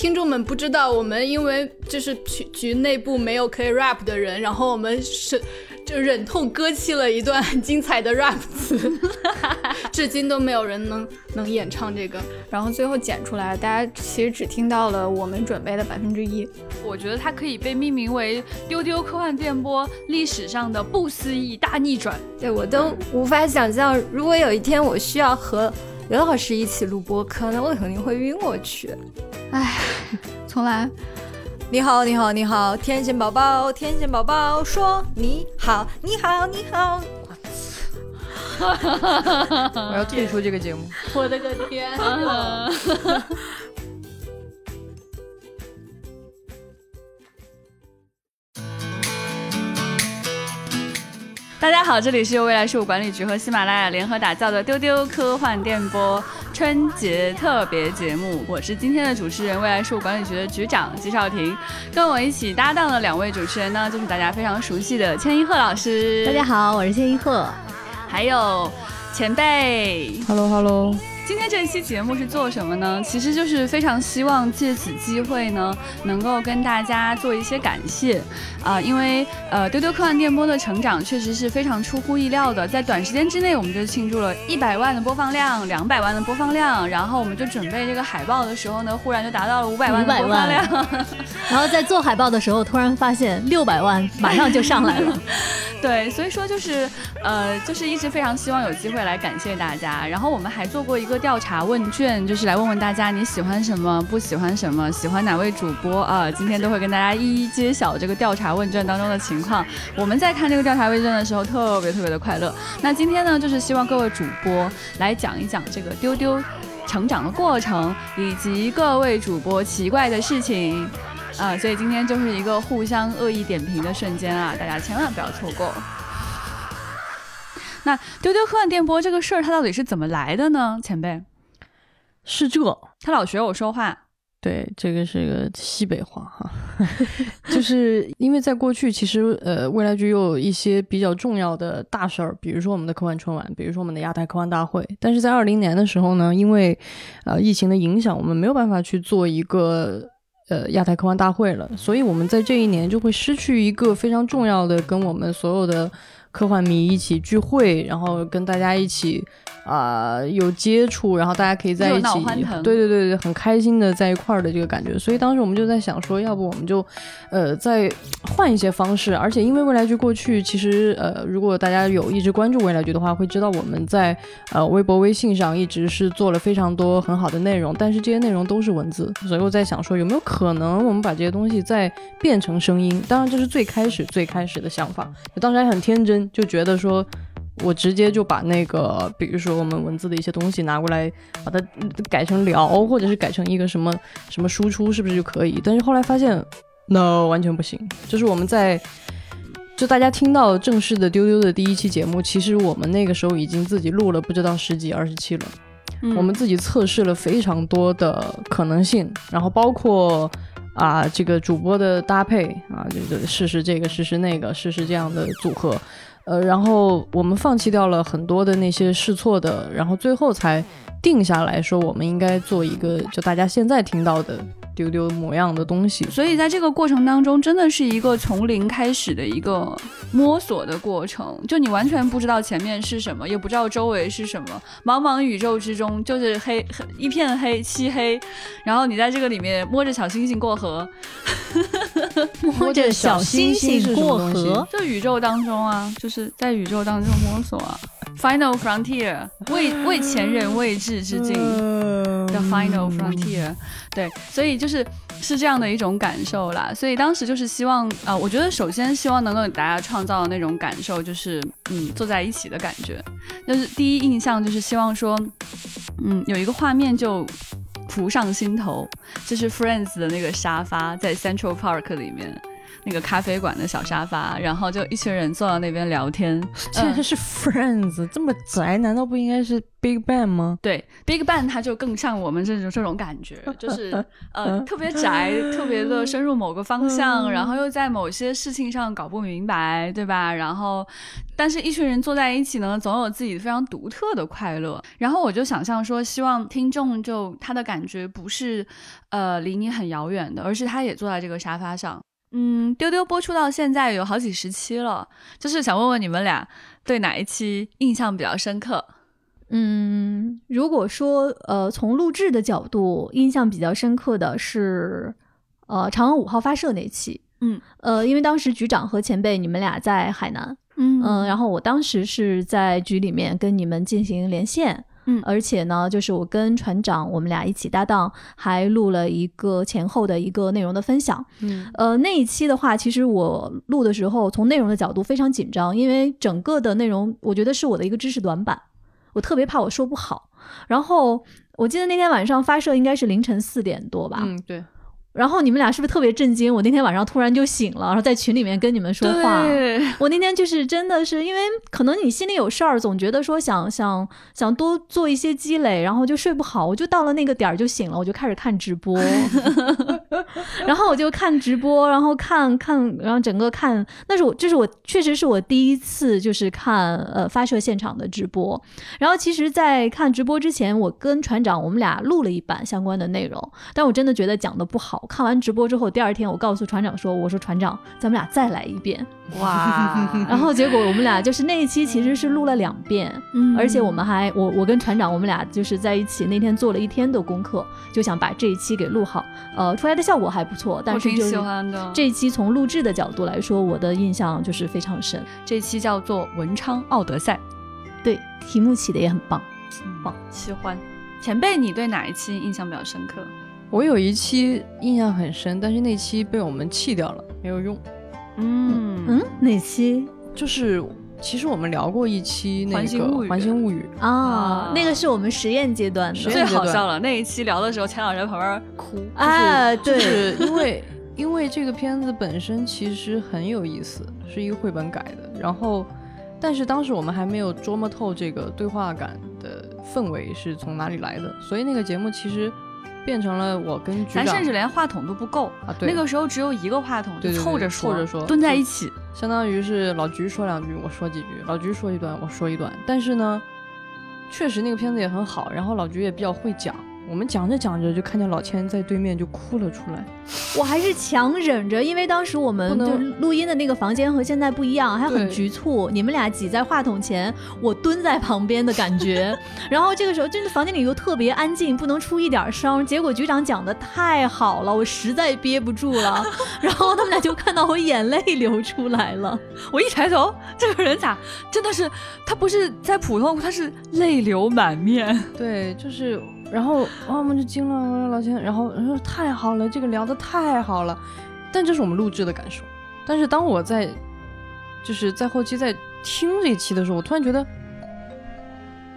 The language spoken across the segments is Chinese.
听众们不知道，我们因为就是局局内部没有可以 rap 的人，然后我们是。就忍痛割弃了一段很精彩的 rap 词，至今都没有人能能演唱这个，然后最后剪出来，大家其实只听到了我们准备的百分之一。我觉得它可以被命名为丢丢科幻电波历史上的不思议大逆转。对我都无法想象，如果有一天我需要和刘老师一起录播，可能我肯定会晕过去。唉，重来。你好，你好，你好，天线宝宝，天线宝宝说你好，你好，你好。我要退出这个节目。我的个天！大家好，这里是由未来事务管理局和喜马拉雅联合打造的丢丢科幻电波春节特别节目。我是今天的主持人，未来事务管理局的局长季少廷。跟我一起搭档的两位主持人呢，就是大家非常熟悉的千一鹤老师。大家好，我是千一鹤。还有前辈。Hello Hello。今天这一期节目是做什么呢？其实就是非常希望借此机会呢，能够跟大家做一些感谢。啊，因为呃丢丢科幻电波的成长确实是非常出乎意料的，在短时间之内我们就庆祝了一百万的播放量，两百万的播放量，然后我们就准备这个海报的时候呢，忽然就达到了五百万的播放量，然后在做海报的时候，突然发现六百万马上就上来了，对，所以说就是呃就是一直非常希望有机会来感谢大家，然后我们还做过一个。调查问卷就是来问问大家你喜欢什么，不喜欢什么，喜欢哪位主播啊？今天都会跟大家一一揭晓这个调查问卷当中的情况。我们在看这个调查问卷的时候特别特别的快乐。那今天呢，就是希望各位主播来讲一讲这个丢丢成长的过程，以及各位主播奇怪的事情啊。所以今天就是一个互相恶意点评的瞬间啊，大家千万不要错过。那丢丢科幻电波这个事儿，它到底是怎么来的呢？前辈，是这，他老学我说话。对，这个是个西北话哈，就是因为在过去，其实呃，未来局有一些比较重要的大事儿，比如说我们的科幻春晚，比如说我们的亚太科幻大会。但是在二零年的时候呢，因为呃疫情的影响，我们没有办法去做一个呃亚太科幻大会了，所以我们在这一年就会失去一个非常重要的跟我们所有的。科幻迷一起聚会，然后跟大家一起。啊，有接触，然后大家可以在一起，对对对对，很开心的在一块儿的这个感觉。所以当时我们就在想说，要不我们就，呃，再换一些方式。而且因为未来局过去，其实呃，如果大家有一直关注未来局的话，会知道我们在呃微博、微信上一直是做了非常多很好的内容，但是这些内容都是文字。所以我在想说，有没有可能我们把这些东西再变成声音？当然这是最开始最开始的想法，当时还很天真，就觉得说。我直接就把那个，比如说我们文字的一些东西拿过来，把它改成聊，或者是改成一个什么什么输出，是不是就可以？但是后来发现，no，完全不行。就是我们在，就大家听到正式的丢丢的第一期节目，其实我们那个时候已经自己录了不知道十几二十期了，我们自己测试了非常多的可能性，然后包括啊这个主播的搭配啊，就是试试这个试试那个试试这样的组合。呃，然后我们放弃掉了很多的那些试错的，然后最后才定下来说，我们应该做一个就大家现在听到的。丢丢模样的东西，所以在这个过程当中，真的是一个从零开始的一个摸索的过程。就你完全不知道前面是什么，也不知道周围是什么，茫茫宇宙之中就是黑黑 一片黑漆黑。然后你在这个里面摸着小星星过河，摸着小星星过河，就宇宙当中啊，就是在宇宙当中摸索啊。Final frontier，为为前人未至之境，The final frontier。对，所以就是是这样的一种感受啦。所以当时就是希望啊，我觉得首先希望能够给大家创造的那种感受，就是嗯，坐在一起的感觉。就是第一印象就是希望说，嗯，有一个画面就浮上心头，就是 Friends 的那个沙发在 Central Park 里面。那个咖啡馆的小沙发，然后就一群人坐到那边聊天。竟然是 Friends，这么宅，难道不应该是 Big Bang 吗？对，Big Bang 它就更像我们这种这种感觉，就是 呃特别宅，特别的深入某个方向，然后又在某些事情上搞不明白，对吧？然后，但是一群人坐在一起呢，总有自己非常独特的快乐。然后我就想象说，希望听众就他的感觉不是呃离你很遥远的，而是他也坐在这个沙发上。嗯，丢丢播出到现在有好几十期了，就是想问问你们俩对哪一期印象比较深刻？嗯，如果说呃从录制的角度，印象比较深刻的是呃嫦娥五号发射那期。嗯，呃，因为当时局长和前辈你们俩在海南，嗯嗯，然后我当时是在局里面跟你们进行连线，嗯而且呢，就是我跟船长我们俩一起搭档，还录了一个前后的一个内容的分享。嗯，呃，那一期的话，其实我录的时候，从内容的角度非常紧张，因为整个的内容我觉得是我的一个知识短板，我特别怕我说不好。然后我记得那天晚上发射应该是凌晨四点多吧，嗯，对，然后你们俩是不是特别震惊？我那天晚上突然就醒了，然后在群里面跟你们说话。我那天就是真的是因为可能你心里有事儿，总觉得说想想想多做一些积累，然后就睡不好，我就到了那个点儿就醒了，我就开始看直播，然后我就看直播，然后看看，然后整个看，那是我这是我确实是我第一次就是看呃发射现场的直播，然后其实，在看直播之前，我跟船长我们俩录了一版相关的内容，但我真的觉得讲的不好。看完直播之后，第二天我告诉船长说：“我说船长，咱们俩再来一遍。哇”然后结果我们俩就是那一期其实是录了两遍，嗯而且我们还我我跟船长我们俩就是在一起那天做了一天的功课，就想把这一期给录好。呃，出来的效果还不错，但我挺喜是就是欢的。这一期从录制的角度来说，我的印象就是非常深。这期叫做文昌奥德赛，对，题目起的也很棒。棒，喜欢。前辈，你对哪一期印象比较深刻？我有一期印象很深，但是那期被我们弃掉了，没有用。嗯嗯，哪期就是其实我们聊过一期那个环形物语《环形物语》，啊啊？那个是我们实验阶段的。最好笑了，那一期聊的时候，钱老师在旁边哭。啊，就对，是因为因为这个片子本身其实很有意思，是一个绘本改的，然后但是当时我们还没有琢磨透这个对话感的氛围是从哪里来的，所以那个节目其实变成了我跟局长咱甚至连话筒都不够，啊，对，那个时候只有一个话筒，就对对对凑着说，凑着说蹲在一起。相当于是老菊说两句，我说几句，老菊说一段，我说一段。但是呢，确实那个片子也很好，然后老菊也比较会讲。我们讲着讲着，就看见老千在对面就哭了出来。我还是强忍着，因为当时我们就录音的那个房间和现在不一样，还很局促。你们俩挤在话筒前，我蹲在旁边的感觉。然后这个时候，真的房间里又特别安静，不能出一点声。结果局长讲的太好了，我实在憋不住了。然后他们俩就看到我眼泪流出来了。我一抬头，这个人咋真的是他不是在普通，他是泪流满面。对，就是，然后啊，我们就惊了，我说老千，然后说太好了，这个聊的太好了。但这是我们录制的感受。但是当我在，就是在后期在听这一期的时候，我突然觉得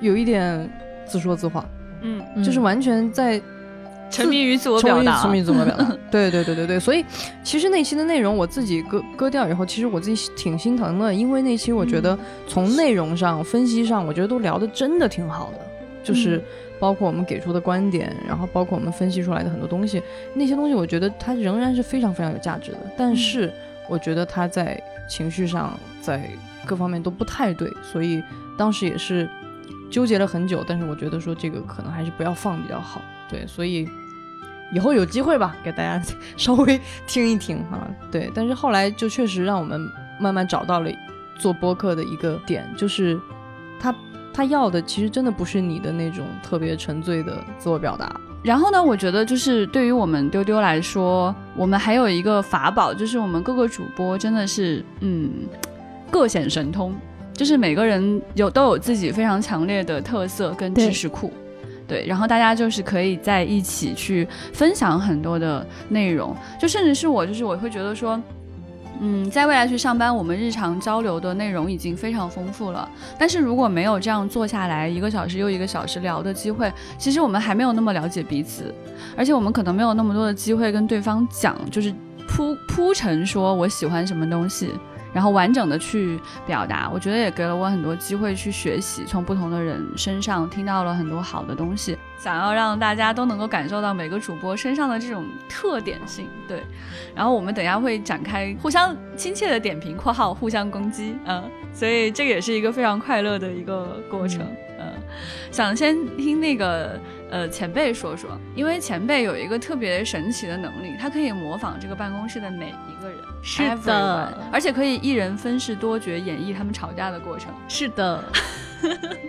有一点自说自话，嗯，就是完全在 沉迷于自我表达，沉迷自我表达。对对对对对，所以其实那期的内容我自己割割掉以后，其实我自己挺心疼的，因为那期我觉得从内容上、分析上，我觉得都聊的真的挺好的，就是包括我们给出的观点，然后包括我们分析出来的很多东西，那些东西我觉得它仍然是非常非常有价值的，但是我觉得它在情绪上，在各方面都不太对，所以当时也是纠结了很久，但是我觉得说这个可能还是不要放比较好，对，所以以后有机会吧，给大家稍微听一听哈，对，但是后来就确实让我们慢慢找到了做播客的一个点，就是他他要的其实真的不是你的那种特别沉醉的自我表达，然后呢，我觉得就是对于我们丢丢来说，我们还有一个法宝，就是我们各个主播真的是嗯各显神通，就是每个人有都有自己非常强烈的特色跟知识库。对，然后大家就是可以在一起去分享很多的内容，就甚至是我，就是我会觉得说，嗯，在未来去上班，我们日常交流的内容已经非常丰富了。但是如果没有这样坐下来一个小时又一个小时聊的机会，其实我们还没有那么了解彼此，而且我们可能没有那么多的机会跟对方讲，就是铺铺陈说我喜欢什么东西。然后完整的去表达，我觉得也给了我很多机会去学习，从不同的人身上听到了很多好的东西。想要让大家都能够感受到每个主播身上的这种特点性，对。然后我们等下会展开互相亲切的点评（括号互相攻击），嗯，所以这个也是一个非常快乐的一个过程，嗯。想先听那个呃前辈说说，因为前辈有一个特别神奇的能力，他可以模仿这个办公室的每一个人。是的，而且可以一人分饰多角演绎他们吵架的过程。是的，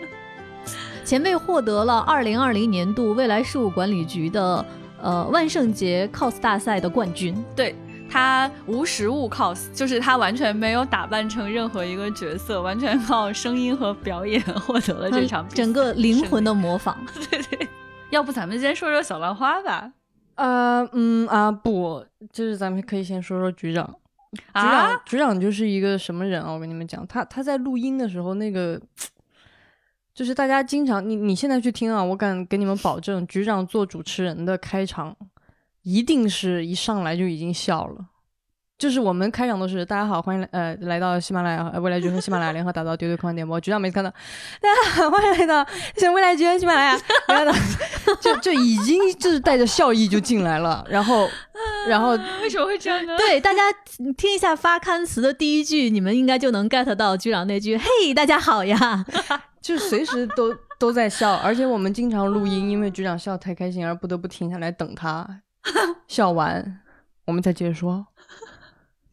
前辈获得了二零二零年度未来事务管理局的呃万圣节 cos 大赛的冠军。对他无实物 cos，就是他完全没有打扮成任何一个角色，完全靠声音和表演获得了这场整个灵魂的模仿。对 对，要不咱们先说说小浪花吧？呃嗯啊不，就是咱们可以先说说局长。局长，局长就是一个什么人啊？我跟你们讲，他他在录音的时候，那个就是大家经常，你你现在去听啊，我敢给你们保证，局长做主持人的开场，一定是一上来就已经笑了。就是我们开场都是大家好，欢迎来呃来到喜马拉雅未来局和喜马拉雅联合打造丢丢科幻点播。局长每次看到大家好，欢迎来到未来局和喜马拉雅，就就已经就是带着笑意就进来了。然后然后为什么会这样呢？对，大家听一下发刊词的第一句，你们应该就能 get 到局长那句“嘿，大家好呀 ”，就随时都都在笑。而且我们经常录音，因为局长笑太开心而不得不停下来等他笑完，我们再接着说。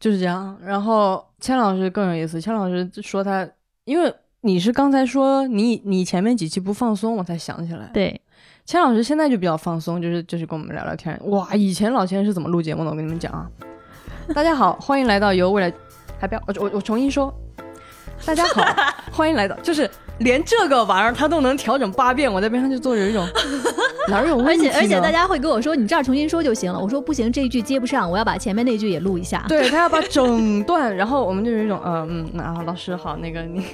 就是这样，然后千老师更有意思。千老师说他，因为你是刚才说你你前面几期不放松，我才想起来。对，千老师现在就比较放松，就是就是跟我们聊聊天。哇，以前老千是怎么录节目的？我跟你们讲啊，大家好，欢迎来到由未来，还不要我我我重新说，大家好，欢迎来到，就是。连这个玩意儿他都能调整八遍，我在边上就坐着一种 哪儿有问题？而且而且大家会跟我说，你这儿重新说就行了。我说不行，这一句接不上，我要把前面那句也录一下。对他要把整段，然后我们就有一种呃 嗯，啊老师好，那个你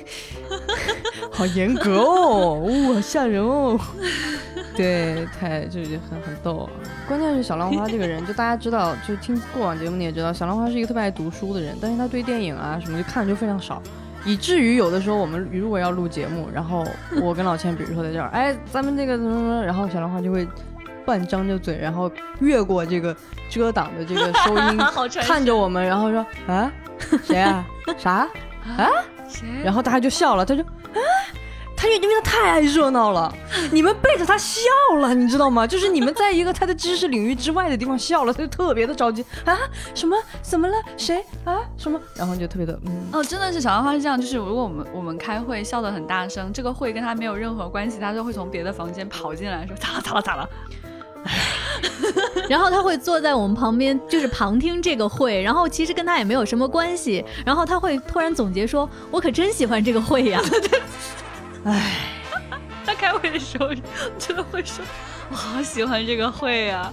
好严格哦，哇吓人哦。对，太就是很很逗。啊关键是小浪花这个人，就大家知道，就听过往节目你也知道，小浪花是一个特别爱读书的人，但是他对电影啊什么就看的就非常少。以至于有的时候我们如果要录节目，然后 我跟老千，比如说在这儿，哎，咱们这个怎么怎么，然后小兰花就会半张着嘴，然后越过这个遮挡的这个收音，看着我们，然后说啊，谁啊，啥啊，谁？然后大家就笑了，他就啊。他因为他太爱热闹了，你们背着他笑了，你知道吗？就是你们在一个他的知识领域之外的地方笑了，他就特别的着急啊！什么？怎么了？谁啊？什么？然后就特别的嗯哦，真的是小兰花是这样，就是如果我们我们开会笑得很大声，这个会跟他没有任何关系，他就会从别的房间跑进来说咋了咋了咋了，然后他会坐在我们旁边，就是旁听这个会，然后其实跟他也没有什么关系，然后他会突然总结说：“我可真喜欢这个会呀。” 唉，他开会的时候真的会说：“我好喜欢这个会呀！”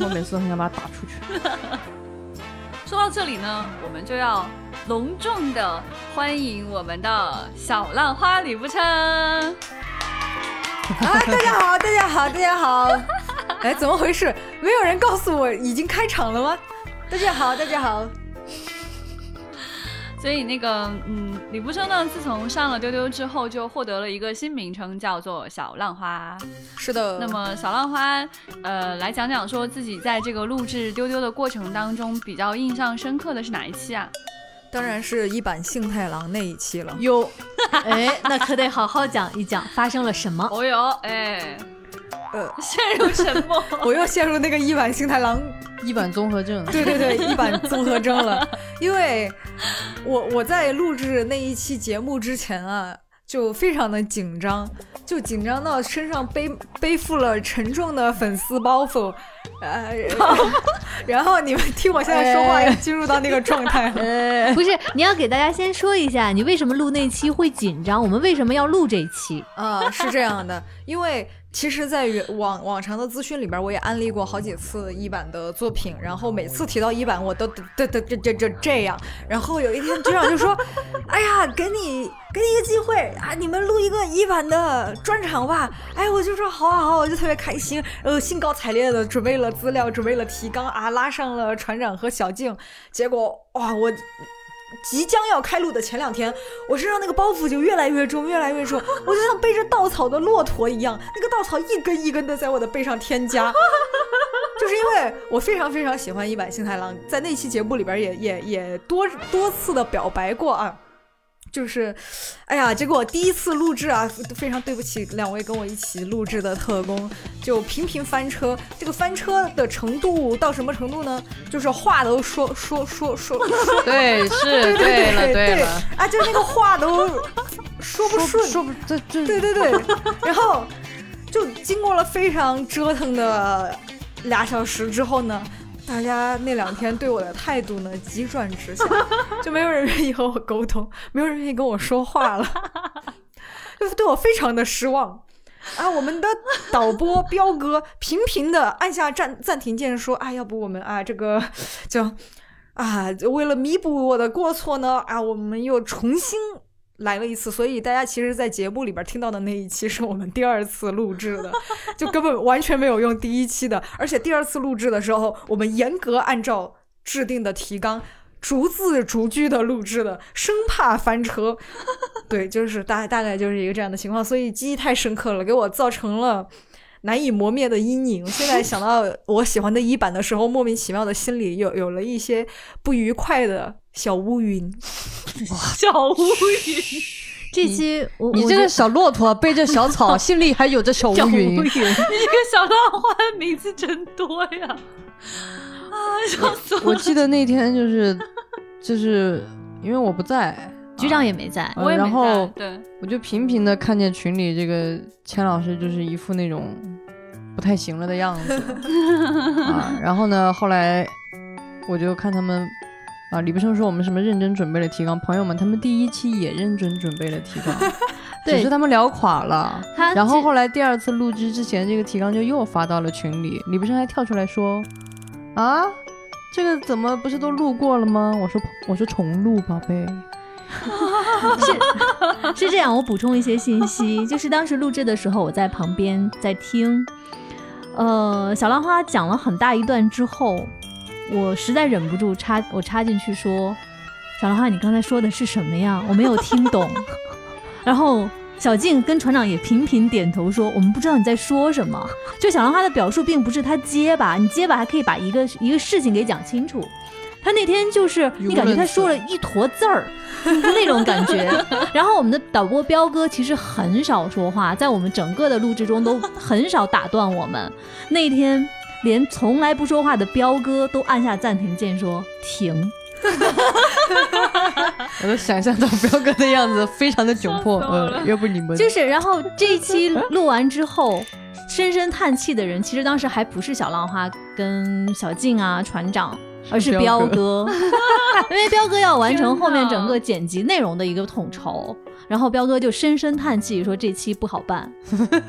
我每次都很想把他打出去。说到这里呢，我们就要隆重的欢迎我们的小浪花李不称。啊，大家好，大家好，大家好！哎，怎么回事？没有人告诉我已经开场了吗？大家好，大家好。所以那个，嗯，李不生呢，自从上了丢丢之后，就获得了一个新名称，叫做小浪花。是的。那么小浪花，呃，来讲讲说自己在这个录制丢丢的过程当中，比较印象深刻的是哪一期啊？当然是一版幸太郎那一期了。哟，哎，那可得好好讲一讲发生了什么。哦哟，哎。呃，陷入沉默，我又陷入那个一版星太郎 一版综合症，对对对，一版综合症了。因为我我在录制那一期节目之前啊，就非常的紧张，就紧张到身上背背负了沉重的粉丝包袱。呃，然后你们听我现在说话，要进入到那个状态了。不是，你要给大家先说一下，你为什么录那期会紧张？我们为什么要录这期？啊，是这样的，因为。其实，在往往常的资讯里边，我也安利过好几次一版的作品，然后每次提到一版，我都这这这这这这样。然后有一天局长就说：“哎呀，给你给你一个机会啊，你们录一个一版的专场吧。”哎，我就说好啊好好，我就特别开心，呃，兴高采烈的准备了资料，准备了提纲啊，拉上了船长和小静。结果哇，我。即将要开录的前两天，我身上那个包袱就越来越重，越来越重，我就像背着稻草的骆驼一样，那个稻草一根一根的在我的背上添加。就是因为我非常非常喜欢一版幸太郎，在那期节目里边也也也多多次的表白过啊。就是，哎呀，结果第一次录制啊，非常对不起两位跟我一起录制的特工，就频频翻车。这个翻车的程度到什么程度呢？就是话都说说说说，对，是 对了对了，啊，就是那个话都说不顺，说不这这，对对对，然后就经过了非常折腾的俩小时之后呢。大家那两天对我的态度呢急转直下，就没有人愿意和我沟通，没有人愿意跟我说话了，就对我非常的失望。啊，我们的导播彪哥频频的按下暂暂停键，说：“啊，要不我们啊这个 就啊为了弥补我的过错呢，啊我们又重新。”来了一次，所以大家其实，在节目里边听到的那一期是我们第二次录制的，就根本完全没有用第一期的。而且第二次录制的时候，我们严格按照制定的提纲，逐字逐句的录制的，生怕翻车。对，就是大大概就是一个这样的情况，所以记忆太深刻了，给我造成了难以磨灭的阴影。现在想到我喜欢的一版的时候，莫名其妙的心里有有了一些不愉快的。小乌云，小乌云，这期我你这个小骆驼背着小草，心里还有着小乌云。你这个小浪花的名字真多呀！啊，笑死我！我记得那天就是就是因为我不在，局长也没在，我也然后对，我就频频的看见群里这个钱老师就是一副那种不太行了的样子啊。然后呢，后来我就看他们。啊，李不生说我们什么认真准备了提纲，朋友们，他们第一期也认真准备了提纲，只是他们聊垮了。然后后来第二次录制之前，这个提纲就又发到了群里，李不生还跳出来说：“啊，这个怎么不是都录过了吗？”我说：“我说重录，宝贝。”是是这样，我补充一些信息，就是当时录制的时候，我在旁边在听，呃，小浪花讲了很大一段之后。我实在忍不住插我插进去说：“小浪花，你刚才说的是什么呀？我没有听懂。”然后小静跟船长也频频点头说：“我们不知道你在说什么。”就小浪花的表述并不是他结巴，你结巴还可以把一个一个事情给讲清楚。他那天就是你感觉他说了一坨字儿 那种感觉。然后我们的导播彪哥其实很少说话，在我们整个的录制中都很少打断我们。那天。连从来不说话的彪哥都按下暂停键说停，我都想象到彪哥的样子，非常的窘迫。嗯，要不你们就是，然后这一期录完之后，深深叹气的人，其实当时还不是小浪花跟小静啊船长。而是彪哥，因为彪哥要完成后面整个剪辑内容的一个统筹，然后彪哥就深深叹气说这期不好办。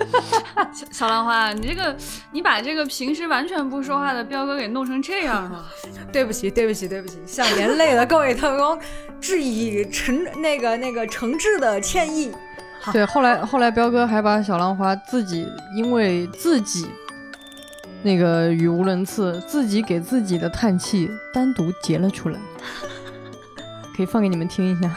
小兰花，你这个你把这个平时完全不说话的彪哥给弄成这样了，对不起，对不起，对不起，向连累了各位特工致以诚那个那个诚挚的歉意。对，后来后来彪哥还把小兰花自己因为自己。那个语无伦次，自己给自己的叹气单独截了出来，可以放给你们听一下。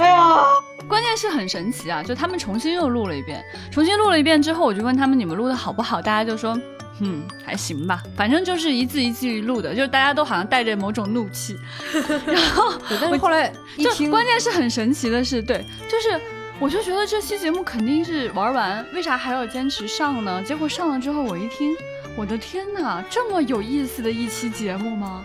哎呀，关键是很神奇啊！就他们重新又录了一遍，重新录了一遍之后，我就问他们你们录的好不好？大家就说，嗯，还行吧，反正就是一字一句录的，就是大家都好像带着某种怒气。然后，但是后来一听，关键是很神奇的是，对，就是我就觉得这期节目肯定是玩完，为啥还要坚持上呢？结果上了之后，我一听。我的天哪，这么有意思的一期节目吗？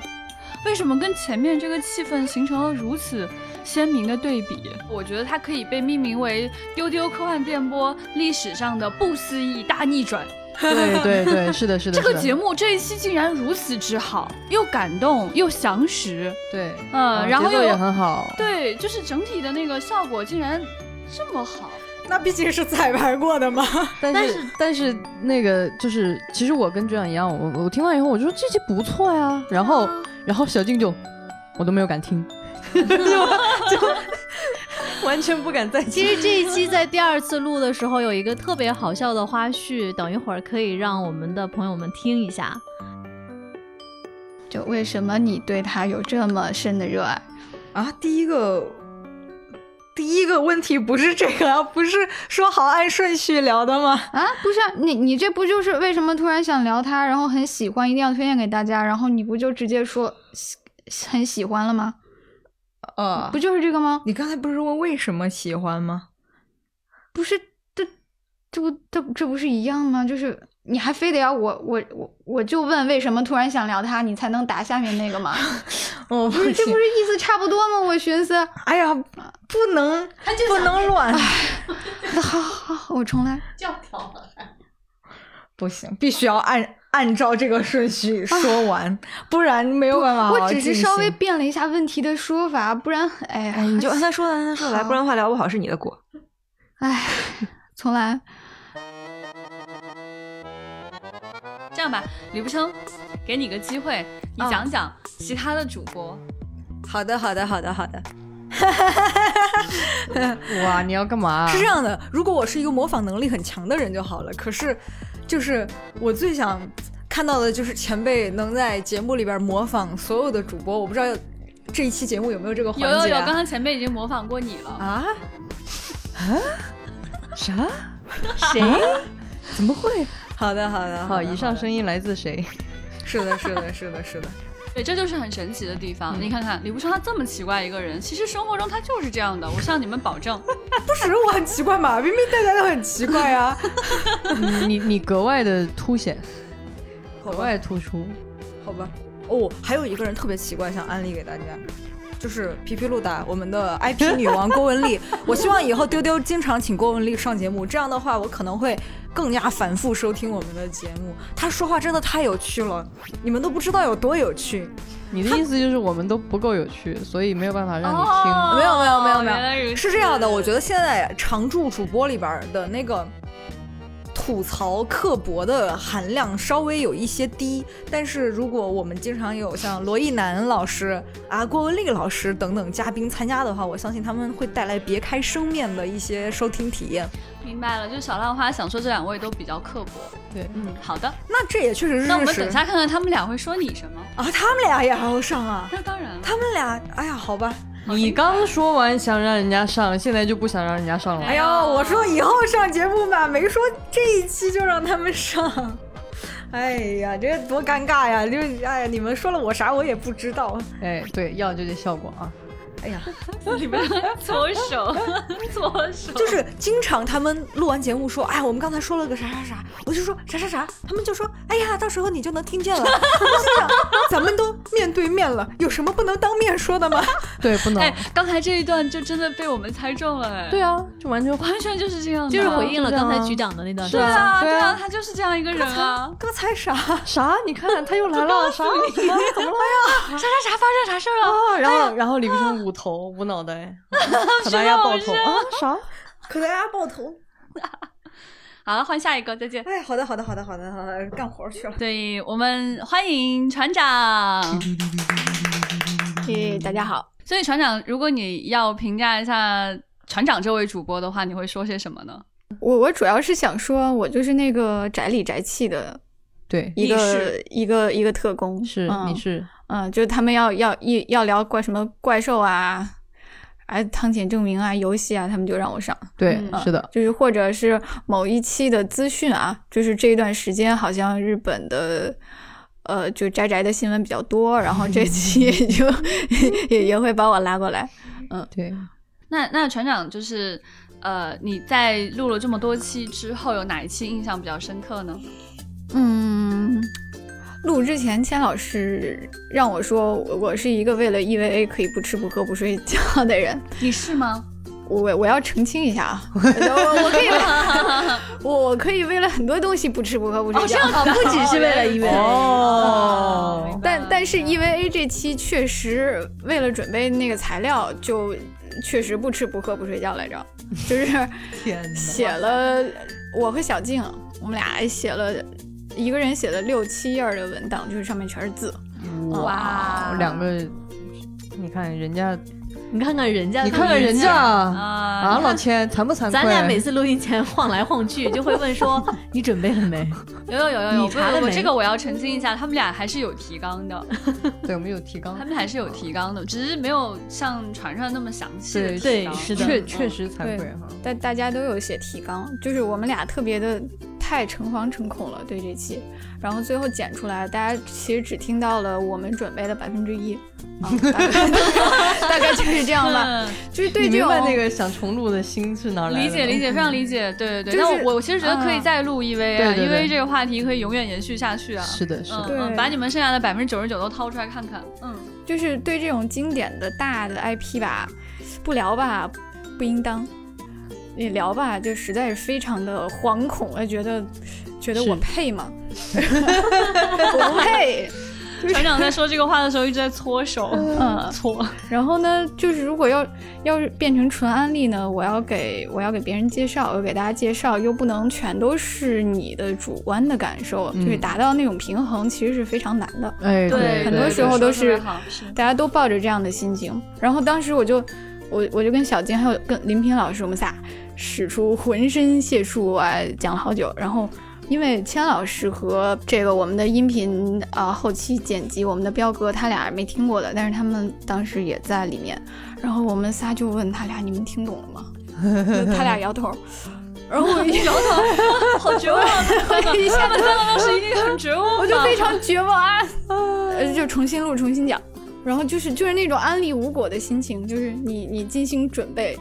为什么跟前面这个气氛形成了如此鲜明的对比？我觉得它可以被命名为丢丢科幻电波历史上的不思议大逆转。对对对，是的，是的。这个节目这一期竟然如此之好，又感动又详实。对，嗯，然后又也很好。对，就是整体的那个效果竟然这么好。那毕竟是彩排过的嘛。但是但是那个就是，其实我跟局长一样，我我听完以后我就说这期不错呀，然后然后小静就我都没有敢听，就就完全不敢再。其实这一期在第二次录的时候有一个特别好笑的花絮，等一会儿可以让我们的朋友们听一下。就为什么你对他有这么深的热爱？啊，第一个，第一个问题不是这个啊，不是说好按顺序聊的吗？啊，不是啊你，你这不就是为什么突然想聊他，然后很喜欢，一定要推荐给大家，然后你不就直接说喜很喜欢了吗？呃不就是这个吗？你刚才不是问为什么喜欢吗？不是，这这不这这不是一样吗？就是你还非得要我我我我就问为什么突然想聊他，你才能答下面那个吗？哦，不是，这不是意思差不多吗？我寻思，哎呀，不能，不能乱，那 好好好，我重来。不行，必须要按按照这个顺序说完，不然没有办法我只是稍微变了一下问题的说法，不然，哎呀，哎，你就按他说的，按他说的来，不然的话聊不好是你的锅。哎，从来。这样吧，李不生，给你个机会，你嗯讲讲其他的主播。好的，好的，好的，好的。哇，你要干嘛？是这样的，如果我是一个模仿能力很强的人就好了。可是，就是我最想看到的就是前辈能在节目里边模仿所有的主播。我不知道这一期节目有没有这个环节、啊？有有有，刚刚前辈已经模仿过你了。啊啊？啥？谁？怎么会？好的，好的，好，的以上声音来自谁？是的，是的，是的，是的。对，这就是很神奇的地嗯方。你看看李不生他这么奇怪一个人，其实生活中他就是这样的。我向你们保证。不是我很奇怪嘛，明明大家都很奇怪啊。你你你格外的凸显，格外突出。好吧。哦，还有一个人特别奇怪，想安利给大家，就是皮皮鲁达，我们的 IP 女王郭文丽。我希望以后丢丢经常请郭文丽上节目，这样的话我可能会更加反复收听我们的节目。她说话真的太有趣了，你们都不知道有多有趣。你的意思就是我们都不够有趣，所以没有办法让你听。哦没有没有没有没有，是这样的，我觉得现在常驻主播里边儿的那个吐槽刻薄的含量稍微有一些低，但是如果我们经常有像罗一楠老师啊、郭文丽老师等等嘉宾参加的话，我相信他们会带来别开生面的一些收听体验。明白了，就小浪花想说这两位都比较刻薄。对，嗯，好的。那这也确实是那我们等下看看他们俩会说你什么。啊，他们俩也还要上啊，那当然了。他们俩，哎呀，好吧，你刚说完想让人家上，现在就不想让人家上了。哎呦，我说以后上节目吧，没说这一期就让他们上。哎呀，这多尴尬呀！就哎呀，你们说了我啥，我也不知道。哎，对，要就这效果啊。哎呀，你们搓手，搓手，就是经常他们录完节目说，哎，我们刚才说了个啥啥啥，我就说啥啥啥，他们就说，哎呀，到时候你就能听见了。我心想，咱们都面对面了，有什么不能当面说的吗？对，不能。哎，刚才这一段就真的被我们猜中了，哎，对啊，就完全完全就是这样的，就是回应了刚才局长的那段对啊，对啊他就是这样一个人啊。刚才啥？啥？你看他又来了，啥？怎么了？怎么了呀？啥啥啥发生啥事儿了？啊！然后然后李不生捂头捂脑袋，可达鸭爆头啊？啥？可达鸭爆头。好了，换下一个，再见。哎，好的，好的，好的，好的，好的，干活去了。对我们欢迎船长。嘿，大家好。所以船长，如果你要评价一下船长这位主播的话，你会说些什么呢？我我主要是想说，我就是那个宅里宅气的对，一个一个一个特工，是嗯你是嗯，就是他们要要一要聊怪什么怪兽啊，哎，汤浅证明啊，游戏啊，他们就让我上。对嗯，是的，就是或者是某一期的资讯啊，就是这一段时间好像日本的。呃，就宅宅的新闻比较多，然后这期也 就 也也会把我拉过来。嗯对。那那船长就是，呃，你在录了这么多期之后，有哪一期印象比较深刻呢？嗯，录之前，千老师让我说，我我是一个为了 EVA 可以不吃不喝不睡觉的人。你是吗？我我要澄清一下啊，我我可以，我我可以为了很多东西不吃不喝不睡觉。哦，不只是为了 EVA，哦，但但但是 EVA 这期确实为了准备那个材料，就确实不吃不喝不睡觉来着，就是！写了我和小静，我们俩写了一个人写了六七页的文档，就是上面全是字。哇，两个，你看人家，你看看人家，你看看人家啊啊，老千惭不惭愧？咱俩每次录音前晃来晃去，就会问说你准备了没？有有有有有，你查了没这个我要澄清一下，他们俩还是有提纲的，对，我们有提纲他，们还是有提纲的，只是没有像船上那么详细的对提纲。是的嗯确确实惭愧哈。但大家都有写提纲，就是我们俩特别的太诚惶诚恐了，对这期，然后最后剪出来，大家其实只听到了我们准备的百分之一，啊，大概 大概就是这样吧，嗯就是对这种那个想重录的心是哪来的？理解理解，非常理解，对对对。就是但我我其实觉得可以再录一 V 啊，对对对因为这个话题可以永远延续下去啊。是的，是的，嗯嗯，对把你们剩下的百分之九十九都掏出来看看。嗯，就是对这种经典的大的 IP 吧，不聊吧不应当，你聊吧就实在是非常的惶恐，我觉得觉得我配吗？我不配。船长在说这个话的时候一直在搓手，嗯搓。然后呢，就是如果要要是变成纯安利呢，我要给我要给别人介绍，我要给大家介绍，又不能全都是你的主观的感受，就是达到那种平衡，其实是非常难的。哎，对，很多时候都是大家都抱着这样的心情。然后当时我就，我我就跟小金还有跟林平老师，我们仨使出浑身解数啊，讲了好久。然后因为千老师和这个我们的音频啊、后期剪辑，我们的彪哥他俩没听过的，但是他们当时也在里面。然后我们仨就问他俩：“你们听懂了吗？”他俩摇头。然后我一摇头，好绝望啊！一下他们三个当时一定很绝望，我就非常绝望啊，呃，就重新录，重新讲，然后就是就是那种安利无果的心情，就是你你精心准备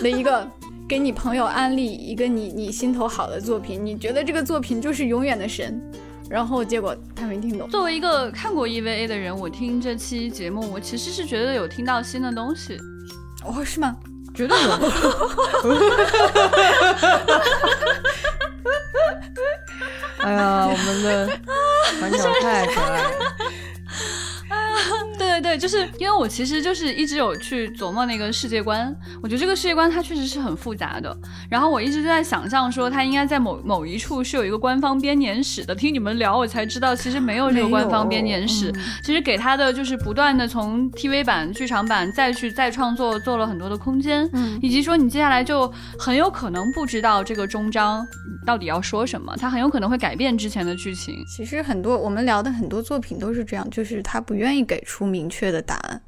的一个给你朋友安利一个你你心头好的作品，你觉得这个作品就是永远的神，然后结果他没听懂，作为一个看过 EVA 的人，我听这期节目，我其实是觉得有听到新的东西。哦，是吗？绝对有。哎呀，我们的船长太可爱了。对就是因为我其实就是一直有去琢磨那个世界观，我觉得这个世界观它确实是很复杂的。然后我一直就在想象说，它应该在某某一处是有一个官方编年史的。听你们聊，我才知道其实没有这个官方编年史。其实给他的就是不断的从 TV 版、剧场版再去再创作，做了很多的空间，嗯以及说你接下来就很有可能不知道这个终章到底要说什么，它很有可能会改变之前的剧情。其实很多我们聊的很多作品都是这样，就是他不愿意给出明确的答案，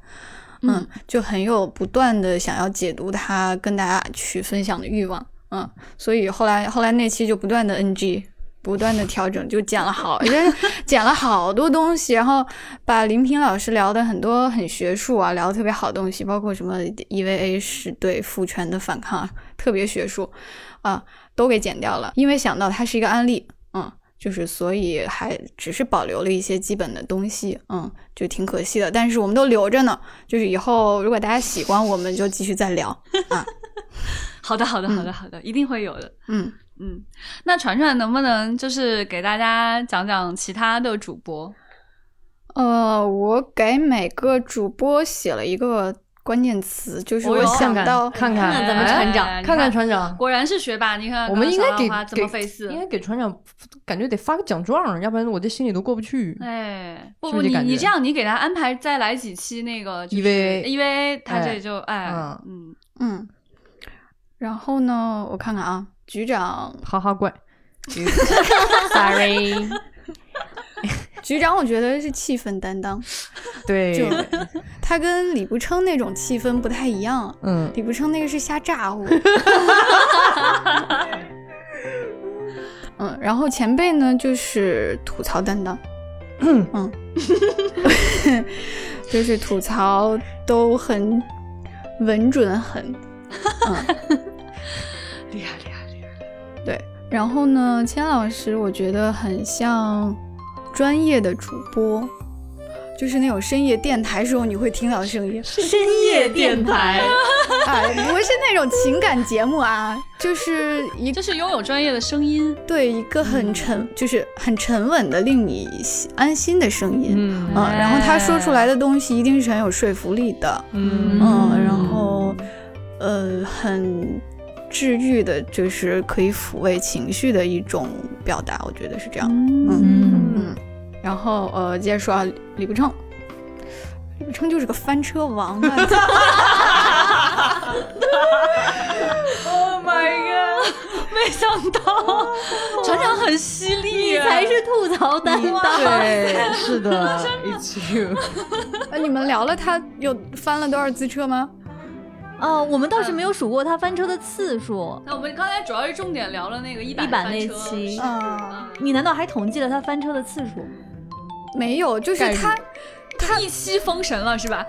嗯，就很有不断的想要解读它，跟大家去分享的欲望，嗯，所以后来后来那期就不断的 NG。不断的调整，就剪了好，人剪了好多东西，然后把林平老师聊的很多很学术啊，聊的特别好的东西，包括什么 EVA 是对父权的反抗，特别学术啊，都给剪掉了，因为想到它是一个案例，嗯，就是所以还只是保留了一些基本的东西，嗯，就挺可惜的。但是我们都留着呢，就是以后如果大家喜欢，我们就继续再聊 啊。好的，好的，好的，好的，一定会有的。嗯，嗯，那传传能不能就是给大家讲讲其他的主播？呃，我给每个主播写了一个关键词，就是我想到看看看咱们船长哎看看船长，果然是学霸。你看，我们应该给给费事应。该给船长，感觉得发个奖状，要不然我这心里都过不去。哎，不不，你你这样，你给他安排再来几期那个就是 EVA EVA，他这哎就哎嗯嗯，嗯，然后呢，我看看啊，局长，哈哈怪，Sorry，局长，我觉得是气氛担当，对就，他跟李不称那种气氛不太一样。嗯，李不称那个是瞎咋呼。嗯，然后前辈呢就是吐槽担当，嗯，就是吐槽都很稳准狠，嗯，厉害厉害厉害。对。然后呢，千老师我觉得很像专业的主播，就是那种深夜电台时候你会听到的声音。深夜电台，啊，不是那种情感节目啊，就是一就是拥有专业的声音，对一个很沉，就是很沉稳的令你安心的声音。嗯嗯，然后他说出来的东西一定是很有说服力的。嗯嗯，然后呃，很治愈的，就是可以抚慰情绪的一种表达，我觉得是这样。嗯嗯，然后呃，接着说啊，李不称，李不称就是个翻车王啊。Oh my god！没想到船长很犀利你，才是吐槽担当。对，是的，It's you。那，你们聊了他有翻了多少次车吗？哦，我们倒是没有数过他翻车的次数。那我们刚才主要是重点聊了那个一版一版那翻车期啊、你难道还统计了他翻车的次数？没有，就是他。他一夕封神了是吧？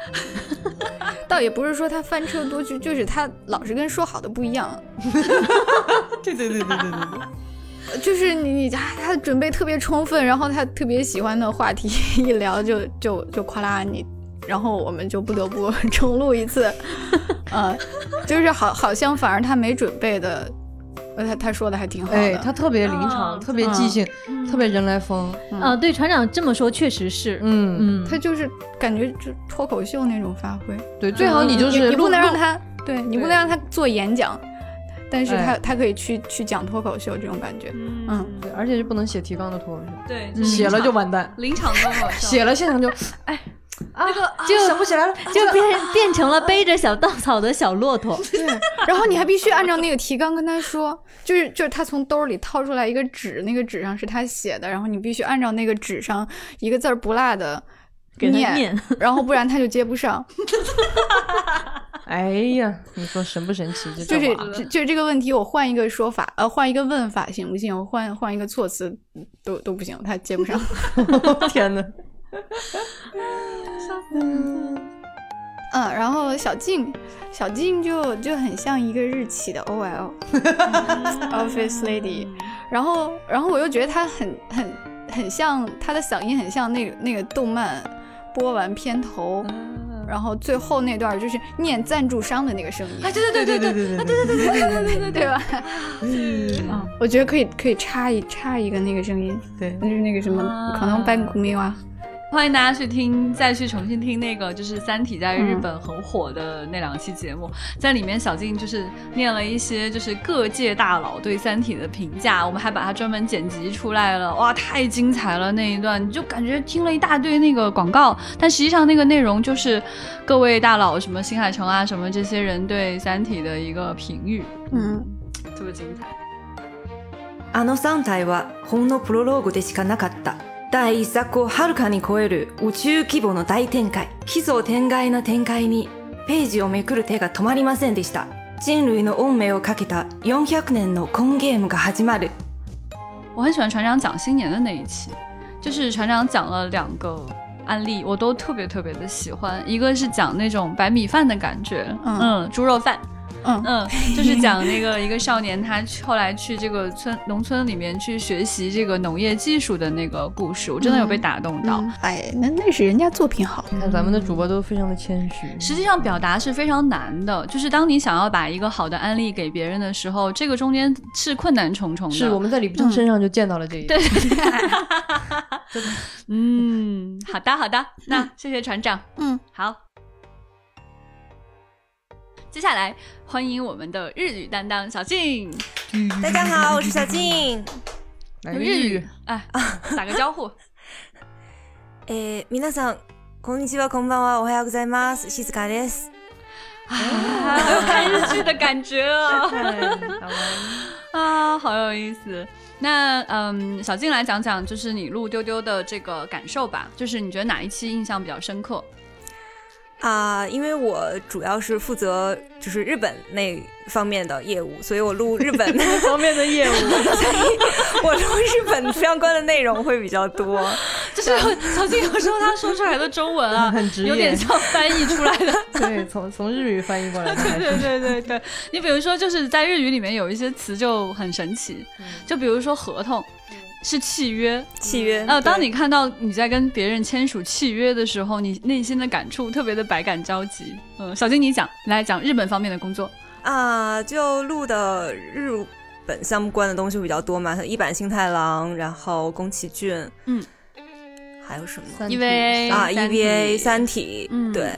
倒也不是说他翻车多，就就是他老是跟说好的不一样。对对对对对对对。就是你你他他准备特别充分，然后他特别喜欢的话题一聊就就就夸啦你，然后我们就不得不 重录一次，呃，就是好好像反而他没准备的，呃他他说的还挺好的，哎，他特别临场，特别即兴，特别人来疯。啊，对，船长这么说确实是。嗯，嗯，他就是感觉就脱口秀那种发挥，对，最好你就是你不能让他对你不能让他做演讲，但是他哎。他可以去去讲脱口秀这种感觉，嗯。对，而且是不能写提纲的脱口秀，对，写了就完蛋，临场脱口秀，写了现场就哎啊，这个就想不起来了，就变变成了背着小稻草的小骆驼。对，然后你还必须按照那个提纲跟他说，就是就是他从兜里掏出来一个纸，那个纸上是他写的，然后你必须按照那个纸上一个字儿不落的念，念然后不然他就接不上。哎呀，你说神不神奇？这就是就是这个问题，我换一个说法，呃，换一个问法行不行？我换换一个措辞都都不行，他接不上。天哪！嗯，然后小静，小静就就很像一个日企的 OL，Office Lady，然后然后我又觉得她很很很像，她的嗓音很像那个那个动漫播完片头，然后最后那段就是念赞助商的那个声音，啊，对对对对对对对对对对对对对对吧？嗯，我觉得可以可以插一插一个那个声音，对就是那个什么，可能班古米哇。欢迎大家去听，再去重新听那个就是《三体》在日本很火的那两期节目，在里面小静就是念了一些就是各界大佬对《三体》的评价，我们还把它专门剪辑出来了，哇，太精彩了那一段，你就感觉听了一大堆那个广告，但实际上那个内容就是各位大佬什么新海诚啊什么这些人对《三体》的一个评语，嗯，特别精彩。あの3体はほんのプロローグでしかなかった。 第一作をはるかに超える宇宙規模の大展開。奇想天外な展開にページをめくる手が止まりませんでした。人類の運命をかけた400年のコンゲームが始まる。我很喜欢船长讲新年的那一期，就是船长讲了两个案例，我都特别特别的喜欢。一个是讲那种白米饭的感觉，嗯猪肉饭。嗯 嗯，就是讲那个一个少年，他后来去这个村农村里面去学习这个农业技术的那个故事，我真的有被打动到。嗯哎，那那是人家作品好。看咱们的主播都非常的谦虚，实际上表达是非常难的，就是当你想要把一个好的案例给别人的时候，这个中间是困难重重的。是我们在李不正身上就见到了这一点。对嗯，好的好的，那谢谢船长。嗯，好。接下来欢迎我们的日语担当小静，大家好，我是小静。来日语，哎，打个招呼。えー、皆さん、こんにちは、こんばんは、おはようございます。静かです。啊，好有看日剧的感觉哦。啊，好有意思。那嗯，小静来讲讲，就是你录丢丢的这个感受吧。就是你觉得哪一期印象比较深刻？ 啊、因为我主要是负责就是日本那方面的业务，所以我录日本那方面的业务，所以我录日本相关的内容会比较多。就是小静有时候他说出来的中文啊，很直有点像翻译出来的。对，从从日语翻译过来的，对对对对对，你比如说，就是在日语里面有一些词就很神奇，就比如说合同。是契约。契约。呃，当你看到你在跟别人签署契约的时候，你内心的感触特别的百感交集。嗯，小金你讲，来讲日本方面的工作。啊，就录的日本相关的东西比较多嘛，像一版幸太郎，然后宫崎骏，嗯，还有什么 EVA 啊？EVA 三体，嗯对。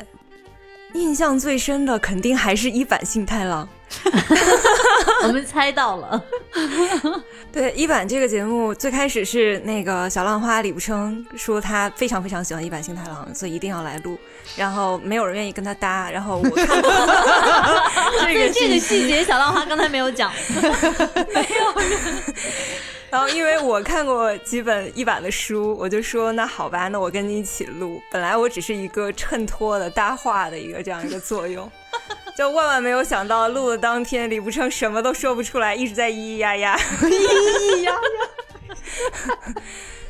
印象最深的肯定还是一版幸太郎。我们猜到了，对一版这个节目最开始是那个小浪花李不称说他非常非常喜欢一版幸太郎，所以一定要来录，然后没有人愿意跟他搭，然后我看过 这个这个细节小浪花刚才没有讲，然后因为我看过几本一版的书，我就说那好吧，那我跟你一起录。本来我只是一个衬托的搭话的一个这样一个作用，就万万没有想到录的当天李不称什么都说不出来，一直在咿咿呀呀，咿咿呀呀，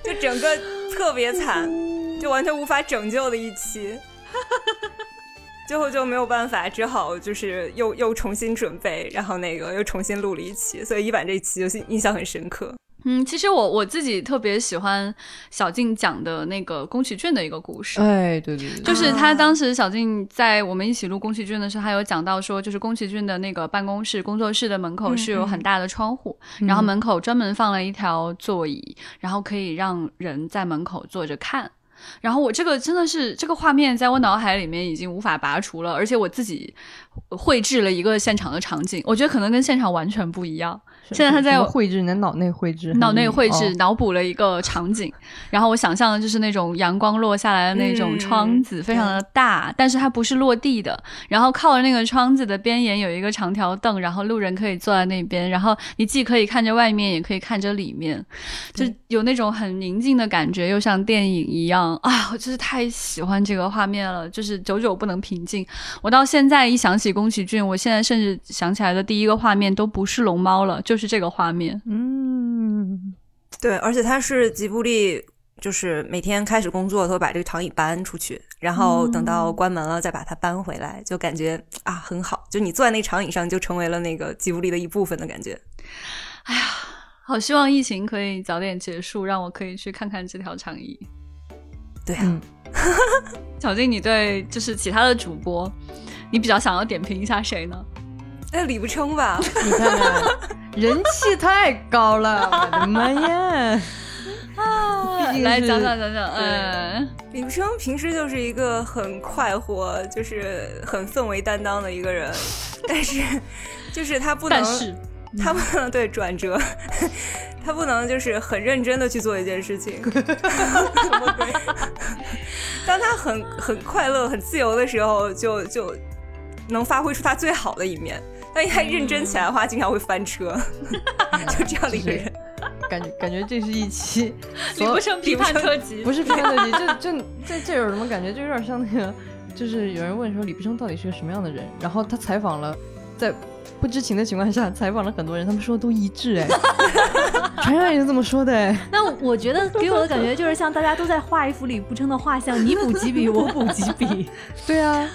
就整个特别惨，就完全无法拯救的一期。最后就没有办法，只好就是又又重新准备，然后那个又重新录了一期，所以一版这一期就印象很深刻。嗯，其实我我自己特别喜欢小静讲的那个宫崎骏的一个故事。哎，对对对，就是他当时小静在我们一起录宫崎骏的时候，他有讲到说，就是宫崎骏的那个办公室工作室的门口是有很大的窗户，然后门口专门放了一条座椅，然后可以让人在门口坐着看。然后我这个真的是这个画面在我脑海里面已经无法拔除了，而且我自己绘制了一个现场的场景，我觉得可能跟现场完全不一样。是现在他在绘制，你的脑内绘制，脑内绘制哦，脑补了一个场景，然后我想象的就是那种阳光落下来的那种窗子，非常的大，但是它不是落地的。然后靠着那个窗子的边沿有一个长条凳，然后路人可以坐在那边，然后你既可以看着外面，也可以看着里面，就有那种很宁静的感觉，又像电影一样啊！我真是太喜欢这个画面了，就是久久不能平静。我到现在一想起宫崎骏，我现在甚至想起来的第一个画面都不是龙猫了，就是这个画面。嗯，对，而且他是吉卜力，就是每天开始工作都会把这个长椅搬出去，然后等到关门了再把它搬回来，就感觉啊很好，就你坐在那长椅上就成为了那个吉卜力的一部分的感觉。哎呀好希望疫情可以早点结束，让我可以去看看这条长椅。对啊，嗯 小静，你对就是其他的主播，你比较想要点评一下谁呢？那李不称吧，你看看，人气太高了，我的妈呀！毕竟是来讲讲讲讲，嗯，李不称平时就是一个很快活，就是很氛围担当的一个人，但是就是他不能，他不能对转折，他不能就是很认真的去做一件事情。当他很很快乐、很自由的时候，就就能发挥出他最好的一面。但一旦认真起来的话，经常会翻车，就这样的一个人。感觉感觉这是一期李 不生批判特辑，不是批判特辑，就就这这有什么感觉？就有点像那个，就是有人问说李不生到底是个什么样的人，然后他采访了，在不知情的情况下采访了很多人，他们说都一致哎，船上也是这么说的哎，那我觉得给我的感觉就是像大家都在画一幅李不生的画像，你补几笔，我补几笔。对啊，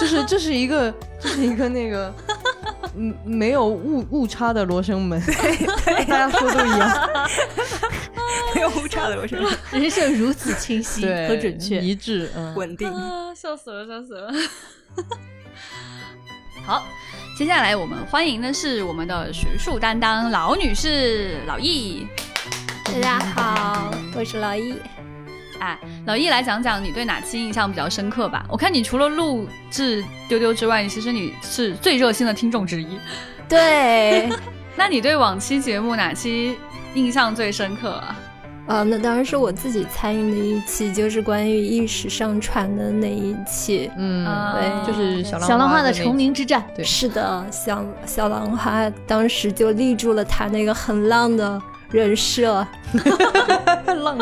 就是这是一个这是一个那个。嗯，没有误误差的罗生门，大家说都一样，没有误差的罗生门，人设如此清晰和准确，一致，嗯，稳定。啊，笑死了，笑死了。好，接下来我们欢迎的是我们的学术担当老女士老易。大家好，我是老易。哎，老易来讲讲你对哪期印象比较深刻吧？我看你除了录制丢丢之外，其实你是最热心的听众之一。对，那你对往期节目哪期印象最深刻啊？啊，那当然是我自己参与的一期，就是关于意识上传的那一期。嗯，对就是小小浪花的那成名之战。对是的，小小浪花当时就立住了他那个很浪的人设。浪，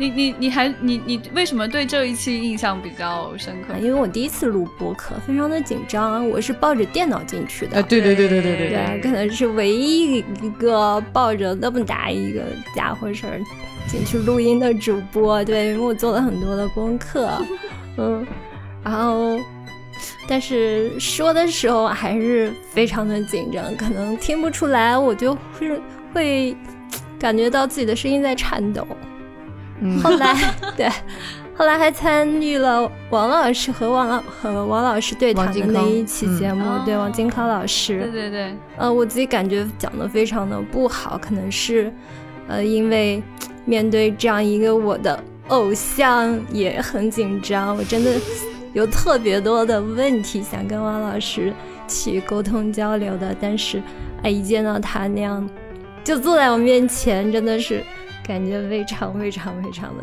你你你还你你为什么对这一期印象比较深刻啊？因为我第一次录播客，非常的紧张，我是抱着电脑进去的。啊，对对对对对对对，可能是唯一一个抱着那么大一个家伙事儿进去录音的主播。对，因为我做了很多的功课，嗯，然后但是说的时候还是非常的紧张，可能听不出来，我就会会会感觉到自己的声音在颤抖。嗯。后来 对，后来还参与了王老师和王老和王老师对谈的那一期节目，对王金康老师。对对对，呃，我自己感觉讲的非常的不好，可能是，呃，因为面对这样一个我的偶像也很紧张，我真的有特别多的问题想跟王老师去沟通交流的，但是，哎，一见到他那样就坐在我面前，真的是感觉非常非常非常的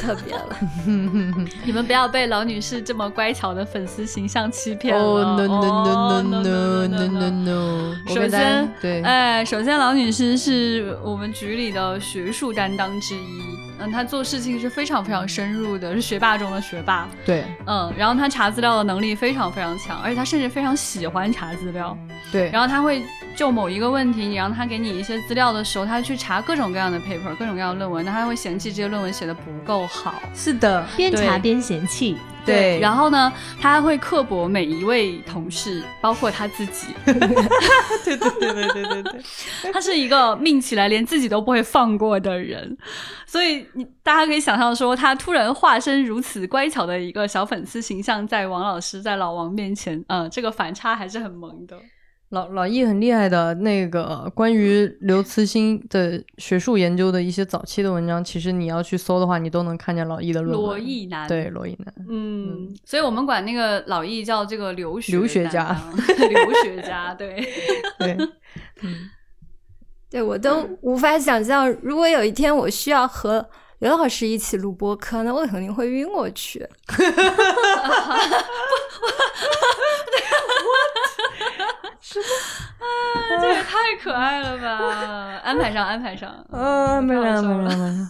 特别了。你们不要被老女士这么乖巧的粉丝形象欺骗了。哦 no no 哦 no no no no no no！首先，对，哎，首先老女士是我们局里的学术担当之一，嗯，她做事情是非常非常深入的，是学霸中的学霸，对嗯，然后她查资料的能力非常非常强，而且她甚至非常喜欢查资料，对，然后她会就某一个问题，你让她给你一些资料的时候，她去查各种各样的 paper，各种各样的论文，那她会嫌弃这些论文写的不够好，是的，边查边嫌弃，对，然后呢，他还会刻薄每一位同事，包括他自己。对对对对对对对，他是一个命起来连自己都不会放过的人，所以你大家可以想象说，他突然化身如此乖巧的一个小粉丝形象，在王老师在老王面前，嗯，这个反差还是很萌的。老老易很厉害的那个关于刘慈欣的学术研究的一些早期的文章，其实你要去搜的话，你都能看见老易的论文。罗毅男，对，罗毅男，嗯，所以我们管那个老易叫这个留学留学家 留学家，对，对，对我都无法想象，如果有一天我需要和刘老师一起录播客，那我肯定会晕过去。这也太可爱了吧！安排上，安排上。啊，没开玩笑了没了没 了。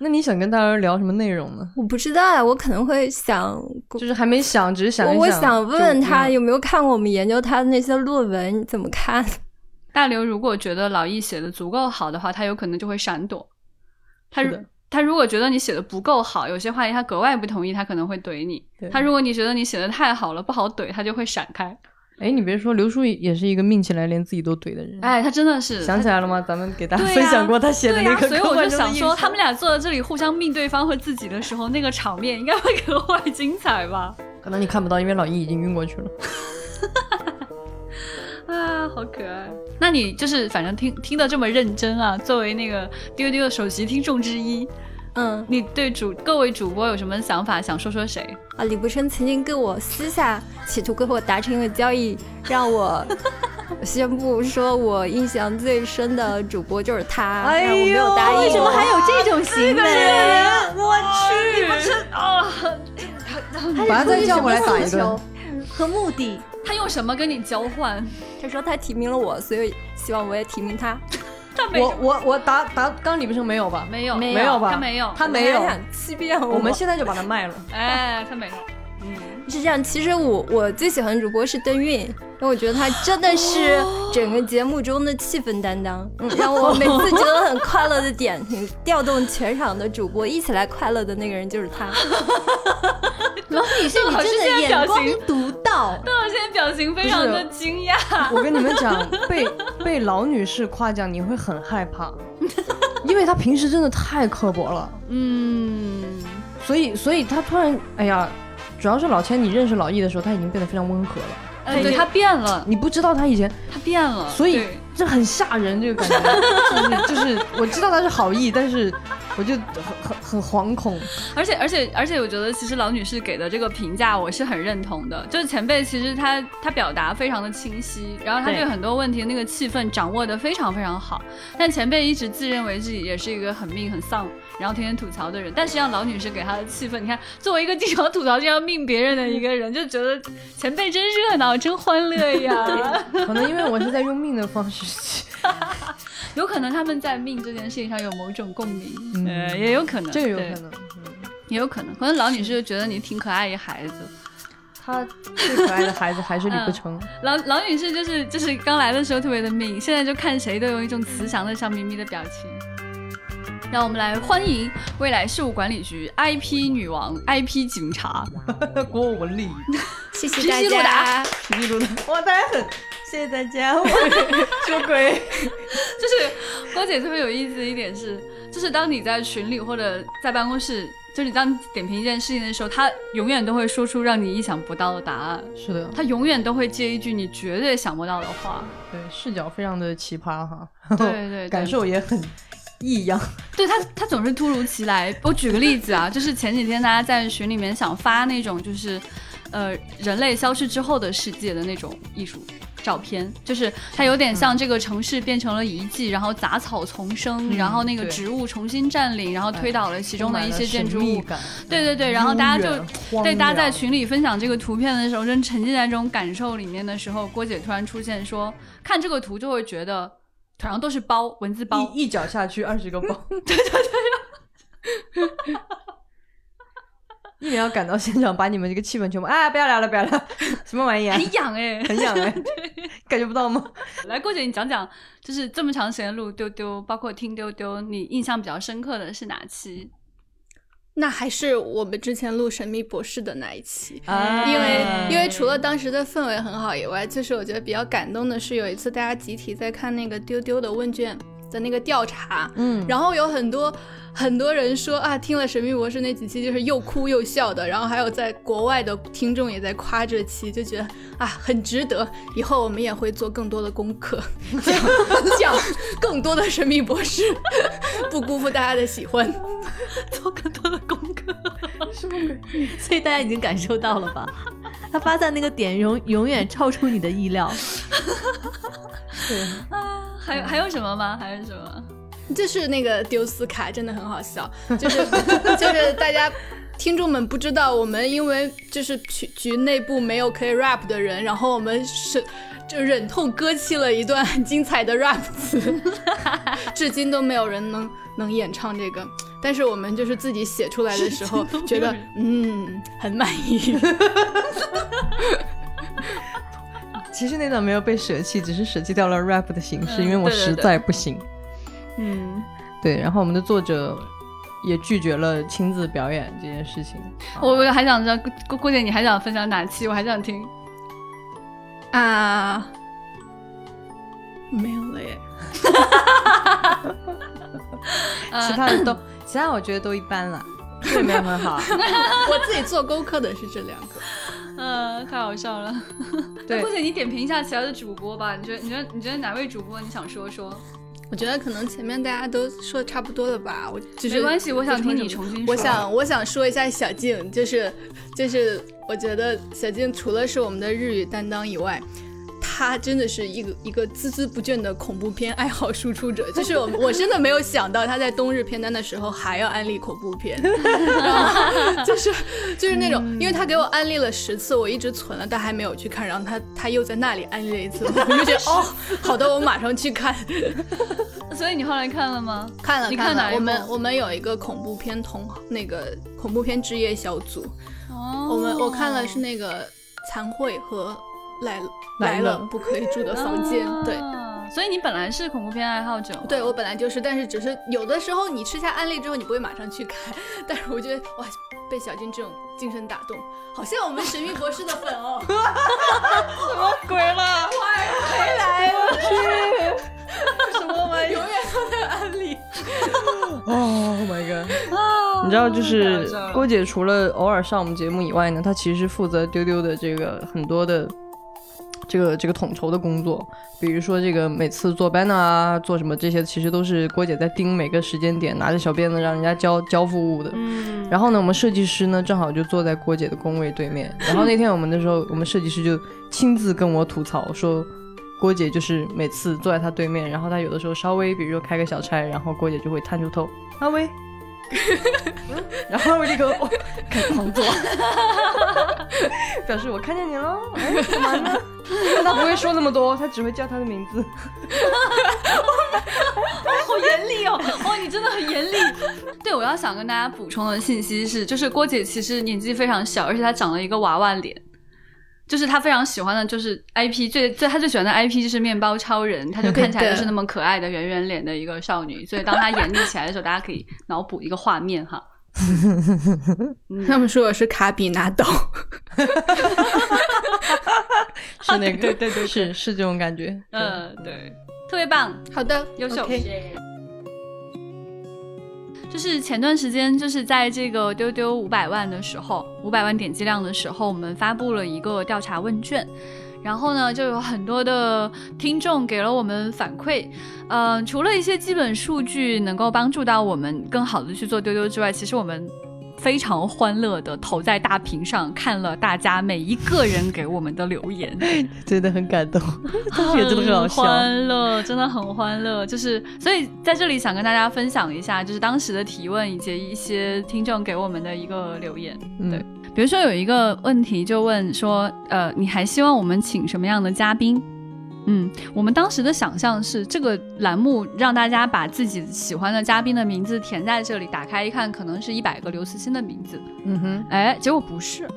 那你想跟大家聊什么内容呢？我不知道啊，我可能会想，就是还没想，只是想一我我想想问问他有没有看过我们研究他的那些论文，你怎么看？大刘如果觉得老易写的足够好的话，他有可能就会闪躲。他如他如果觉得你写的不够好，有些话题他格外不同意，他可能会怼你。他如果你觉得你写的太好了，不好怼，他就会闪开。哎，你别说，刘叔也是一个命起来连自己都怼的人。哎，他真的是想起来了吗？咱们给大家分享过他写的那个所以我就想说，他们俩坐在这里互相命对方和自己的时候，那个场面应该会格外精彩吧？可能你看不到，因为老易已经晕过去了。啊，好可爱！那你就是反正听听得这么认真啊，作为那个丢丢的首席听众之一，嗯你对主各位主播有什么想法？想说说谁？啊，李不生曾经跟我私下企图跟我达成一个交易，让我宣布说我印象最深的主播就是他，哎但我没有答应。为什么还有这种行为？我去，你们是啊，把他再叫过来打一顿。和目的？他用什么跟你交换？他说他提名了我，所以希望我也提名他。我我我答答刚李不生没有吧？没有没没有吧？他没有，他没有。想欺骗我。我们现在就把它卖了。哎，他没有。是这样，其实我我最喜欢的主播是邓韵，因为我觉得她真的是整个节目中的气氛担当，嗯，让我每次觉得很快乐的点，嗯调动全场的主播一起来快乐的那个人就是她。老女士，你真的眼光情独到。邓老师现在表情非常的惊讶。我跟你们讲，被被老女士夸奖，你会很害怕，因为她平时真的太刻薄了。嗯，所以，所以她突然，哎呀，主要是老千，你认识老易的时候，他已经变得非常温和了。哎，对他变了，你不知道他以前，他变了，所以这很吓人，这个感觉，就 是就是我知道他是好意，但是我就很很很惶恐。而且而且而且，我觉得其实老女士给的这个评价我是很认同的，就是前辈其实他他表达非常的清晰，然后他对对很多问题那个气氛掌握的非常非常好。但前辈一直自认为自己也是一个很命很丧，然后天天吐槽的人，但实际上老女士给她的气氛，你看作为一个经常吐槽、就要命别人的一个人，就觉得前辈真热闹，真欢乐呀。可能因为我是在用命的方式去，有可能他们在命这件事情上有某种共鸣，嗯呃，也有可能，这个有可能。嗯也有可能，可能老女士就觉得你挺可爱一孩子。她最可爱的孩子还是李不成。老老女士就是就是刚来的时候特别的命，现在就看谁都有一种慈祥的笑眯眯的表情。让我们来欢迎未来事务管理局 IP 女王、IP 警察。郭文丽，谢谢皮西鲁大家达。皮皮鲁达，哇，大家很谢谢大家，我说鬼。就是郭姐特别有意思的一点是，就是当你在群里或者在办公室，就是你当你点评一件事情的时候，她永远都会说出让你意想不到的答案，是的，她永远都会接一句你绝对想不到的话。对视角非常的奇葩哈，对对对 感受也很异样。对他，他总是突如其来。我举个例子啊，就是前几天大家在群里面想发那种，就是，呃，人类消失之后的世界的那种艺术照片，就是它有点像这个城市变成了遗迹，然后杂草丛生，然后那个植物重新占领，然后推倒了其中的一些建筑物。感，对对对，然后大家就对大家在群里分享这个图片的时候，真沉浸在这种感受里面的时候，郭姐突然出现说，看这个图就会觉得好像都是包文字包，一一脚下去二十个包，对 对对。一秒赶到现场，把你们这个气氛全部啊，不要聊了，不要聊了，什么玩意啊？很痒哎、很痒哎，感觉不到吗？来，郭姐，你讲讲，就是这么长时间录丢丢，包括听丢丢，你印象比较深刻的是哪期？那还是我们之前录《神秘博士》的那一期，啊因为因为除了当时的氛围很好以外，就是我觉得比较感动的是有一次大家集体在看那个丢丢的问卷的那个调查，嗯，然后有很多很多人说啊，听了《神秘博士》那几期就是又哭又笑的，然后还有在国外的听众也在夸这期，就觉得啊很值得，以后我们也会做更多的功课，讲讲更多的《神秘博士》，不辜负大家的喜欢。做更多的功课。所以大家已经感受到了吧？他发散那个点永永远超出你的意料。啊，还有还有什么吗？还有什么？就是那个丢斯卡真的很好笑，就是 就是大家听众们不知道，我们因为就是局局内部没有可以 rap 的人，然后我们是就忍痛割弃了一段很精彩的 rap 词，至今都没有人能能演唱这个。但是我们就是自己写出来的时候，觉得嗯很满意。其实那段没有被舍弃，只是舍弃掉了 rap 的形式，嗯因为我实在不行。嗯，对，然后我们的作者也拒绝了亲自表演这件事情。我我还想知道郭郭姐，你还想分享哪期？我还想听。啊，没有了耶。其他的都，其他我觉得都一般了，这没有很好。我自己做功课的是这两个。嗯，太好笑了。对或者，你点评一下其他的主播吧。你觉得你觉得你觉得哪位主播你想说说？我觉得可能前面大家都说的差不多了吧，我就是没关系，我想听你重新说。我想我想说一下小静，就是就是我觉得小静除了是我们的日语担当以外。她真的是一个一个孜孜不倦的恐怖片爱好输出者，就是我我真的没有想到他在冬日片单的时候还要安利恐怖片，就是就是那种，因为他给我安利了十次，我一直存了，但还没有去看，然后他他又在那里安利了一次，我就觉得 哦，好的，我马上去看。所以你后来看了吗？看了看了，你看哪一我们我们有一个恐怖片同那个恐怖片之夜小组，哦。我们我看了是那个残会和来了来了了不可以住的房间，对。啊所以你本来是恐怖片爱好者，对我本来就是，但是只是有的时候你吃下安利之后，你不会马上去看，但是我觉得哇，被小金这种精神打动，好像我们神秘博士的粉哦，什么鬼了！回来了，什么玩意？永远都在安利。哦、oh、，My God！你知道，就是郭姐除了偶尔上我们节目以外呢，她其实负责丢丢的这个很多的这个这个统筹的工作，比如说这个每次做 banner 啊，做什么这些，其实都是郭姐在盯每个时间点，拿着小鞭子让人家交交付物的。嗯，然后呢，我们设计师呢正好就坐在郭姐的工位对面。然后那天我们的时候，我们设计师就亲自跟我吐槽说，郭姐就是每次坐在她对面，然后她有的时候稍微比如说开个小差，然后郭姐就会探出头，阿威。然后我立刻、哦、开始狂做，表示我看见你了。哎，干嘛呢？他不会说那么多，他只会叫他的名字。好严厉哦！哦，你真的很严厉。对，我要想跟大家补充的信息是，就是郭姐其实年纪非常小，而且她长了一个娃娃脸。就是他非常喜欢的，就是 IP 最最他最喜欢的 IP 就是面包超人，他就看起来就是那么可爱的圆圆脸的一个少女。所以当他演绎起来的时候，大家可以脑补一个画面哈。他们说我是卡比拿刀，是那个，对对对对是是这种感觉。嗯，对，特别棒，好的，优秀。就是前段时间，就是在这个丢丢五百万的时候，五百万点击量的时候，我们发布了一个调查问卷，然后呢，就有很多的听众给了我们反馈。嗯，除了一些基本数据能够帮助到我们更好的去做丢丢之外，其实我们非常欢乐的投在大屏上看了大家每一个人给我们的留言。真的很感动，真的很好笑。欢乐，真的很欢乐。就是，所以在这里想跟大家分享一下，就是当时的提问以及一些听众给我们的一个留言。嗯对，比如说有一个问题就问说，呃，你还希望我们请什么样的嘉宾？嗯，我们当时的想象是这个栏目让大家把自己喜欢的嘉宾的名字填在这里，打开一看，可能是一百个刘慈欣的名字。嗯哼，哎，结果不是，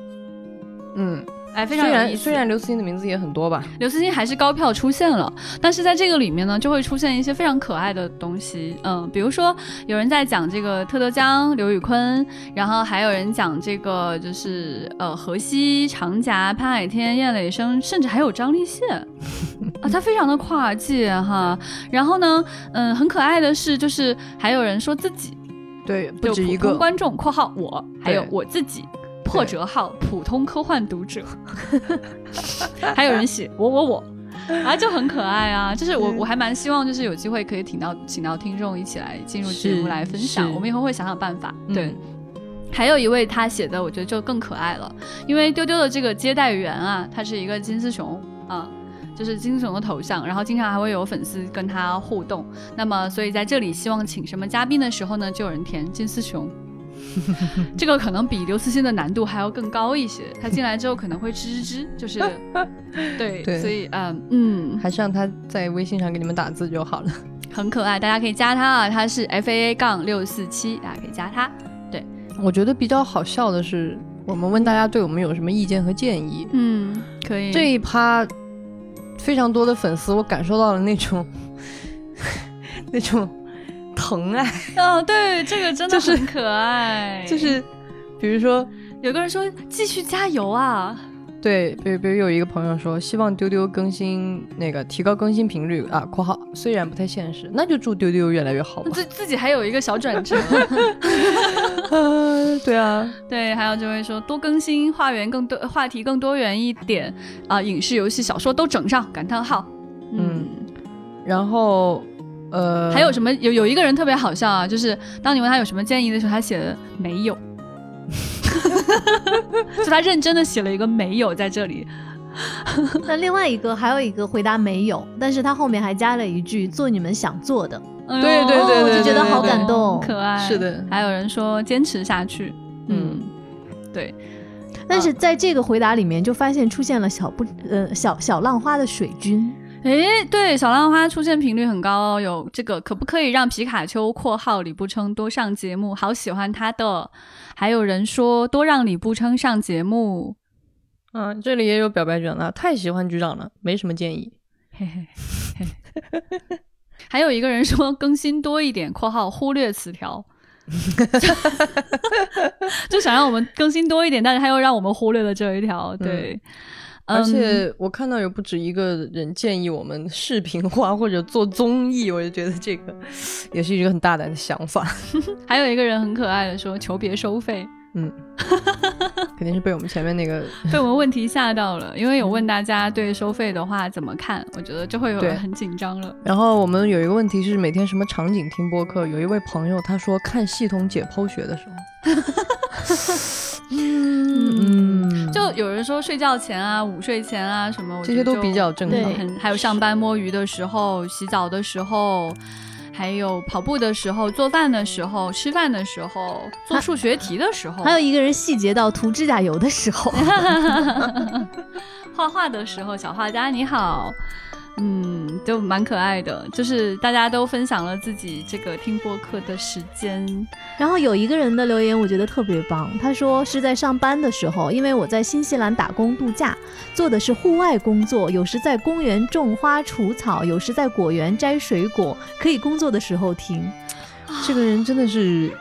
嗯，哎，非虽常有意思。然虽然刘慈欣的名字也很多吧，刘慈欣还是高票出现了，但是在这个里面呢，就会出现一些非常可爱的东西，嗯，比如说有人在讲这个特德江、刘宇昆，然后还有人讲这个就是呃荷西、长夹、潘海天、燕磊生，甚至还有张立宪 啊，他非常的跨界哈。然后呢，嗯，很可爱的是，就是还有人说自己对，不止一个。观众（括号我），还有我自己。破折号普通科幻读者，还有人写我我我，啊，就很可爱啊！就是我我还蛮希望，就是有机会可以请到请到听众一起来进入节目来分享，我们以后会想想办法。对，嗯还有一位他写的，我觉得就更可爱了，因为丢丢的这个接待员啊，他是一个金丝熊啊。就是金丝熊的头像，然后经常还会有粉丝跟他互动。那么，所以在这里希望请什么嘉宾的时候呢，就有人填金丝熊。这个可能比刘慈欣的难度还要更高一些。他进来之后可能会吱吱吱，就是 对，对所以嗯嗯，还是让他在微信上给你们打字就好了。很可爱，大家可以加他啊，他是 F A A 杠六四七，大家可以加他。对我觉得比较好笑的是，我们问大家对我们有什么意见和建议。嗯，可以。这一趴非常多的粉丝，我感受到了那种那种疼爱，哦，对，这个真的很可爱。就是比如说，有个人说继续加油啊，对，比如比如有一个朋友说，希望丢丢更新那个提高更新频率啊（括号虽然不太现实），那就祝丢丢越来越好吧。自自己还有一个小转折。呃 对啊，对，还有就会说多更新，话源更多，话题更多元一点啊、影视、游戏、小说都整上，感叹号。嗯，然后呃，还有什么？有有一个人特别好笑啊，就是当你问他有什么建议的时候，他写的没有，就他认真的写了一个没有在这里。那另外一个还有一个回答没有，但是他后面还加了一句做你们想做的，对对对对我就觉得好感动。可爱。是的还有人说坚持下去。嗯，对，但是在这个回答里面，就发现出现了小不呃小小浪花的水军，诶，对，小浪花出现频率很高哦。有这个，可不可以让皮卡丘（括号李不称）多上节目？好喜欢他的。还有人说多让李不称上节目。啊，这里也有表白卷了，太喜欢局长了，没什么建议。嘿嘿嘿。还有一个人说更新多一点（括号忽略词条），就想让我们更新多一点，但是他又让我们忽略了这一条。对，而嗯且我看到有不止一个人建议我们视频化或者做综艺，我就觉得这个也是一个很大胆的想法。还有一个人很可爱的说求别收费。嗯，肯定是被我们前面那个被我们问题吓到了，因为有问大家对收费的话怎么看，我觉得就会有对人很紧张了。然后我们有一个问题是每天什么场景听播客？有一位朋友他说看系统解剖学的时候，嗯，就有人说睡觉前啊、午睡前啊什么，我这些都觉得就比较正常。还有上班摸鱼的时候、洗澡的时候，还有跑步的时候、做饭的时候、吃饭的时候、做数学题的时候，还有一个人细节到涂指甲油的时候，画画的时候，小画家你好。嗯，就蛮可爱的，就是大家都分享了自己这个听播客的时间。然后有一个人的留言我觉得特别棒，他说是在上班的时候，因为我在新西兰打工度假，做的是户外工作，有时在公园种花除草，有时在果园摘水果，可以工作的时候听。这个人真的是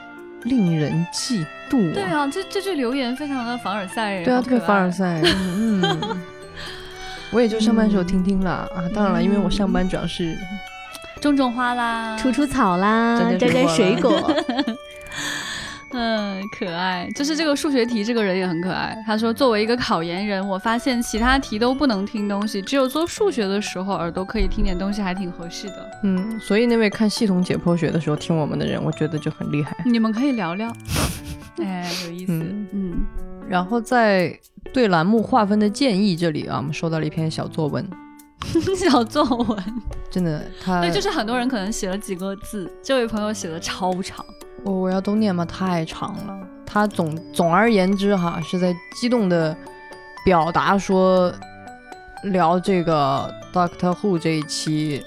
令人嫉妒、对，啊，这这句留言非常的凡尔赛，对啊，特别凡尔爱。赛，嗯，嗯 我也就上班时候听听啦、啊。当然了，因为我上班主要是种种花啦，除除草啦，摘摘水水果果。嗯，可爱。就是这个数学题，这个人也很可爱。他说，作为一个考研人，我发现其他题都不能听东西，只有做数学的时候，耳朵可以听点东西，还挺合适的。嗯，所以那位看系统解剖学的时候听我们的人，我觉得就很厉害。你们可以聊聊，哎，有意思。嗯嗯然后在对栏目划分的建议这里啊，我们收到了一篇小作文，小作文，真的，他对，就是很多人可能写了几个字，这位朋友写的超长。我我要都念吗？太长了。他总总而言之哈，是在激动的表达说聊这个 Doctor Who 这一期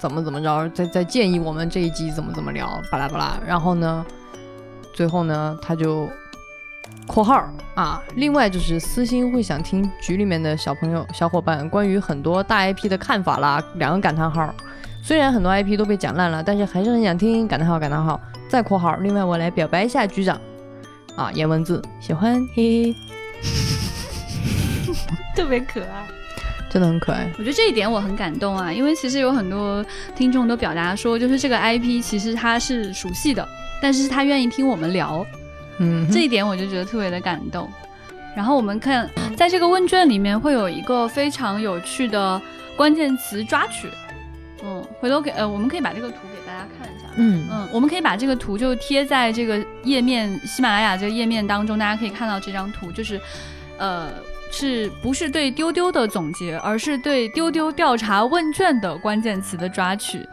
怎么怎么着，在在建议我们这一集怎么怎么聊，巴拉巴拉。然后呢，最后呢，他就括号啊，另外就是私心会想听局里面的小朋友小伙伴关于很多大 IP 的看法啦，两个感叹号。虽然很多 IP 都被讲烂了，但是还是很想听感叹号感叹号。再括号，另外我来表白一下局长啊，颜文字喜欢，嘿嘿，特别可爱，真的很可爱。我觉得这一点我很感动啊，因为其实有很多听众都表达说，就是这个 IP 其实他是熟悉的，但是他愿意听我们聊，嗯，这一点我就觉得特别的感动。然后我们看，在这个问卷里面会有一个非常有趣的关键词抓取，嗯，回头给呃，我们可以把这个图给大家看一下。嗯嗯，我们可以把这个图就贴在这个页面，喜马拉雅这个页面当中，大家可以看到这张图，就是，呃，是不是对丢丢的总结，而是对丢丢调查问卷的关键词的抓取。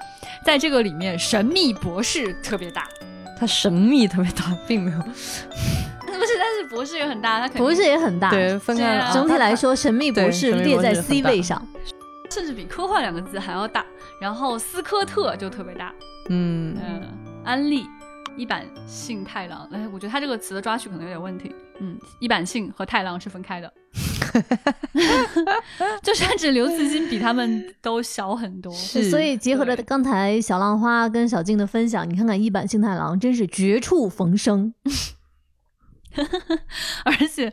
在这个里面，神秘博士特别大，它神秘特别大，并没有 不是，但是博士也很大，他肯定博士也很大。对分开了。整体来说，神秘博士列在 C 位上。甚至比科幻两个字还要大。然后斯科特就特别大，嗯，嗯，安利。一坂幸太郎，哎，我觉得他这个词的抓取可能有点问题。嗯，一坂幸和太郎是分开的，就甚至刘慈欣比他们都小很多。是所以结合着刚才小浪花跟小静的分享，你看看一版幸太郎真是绝处逢生。而且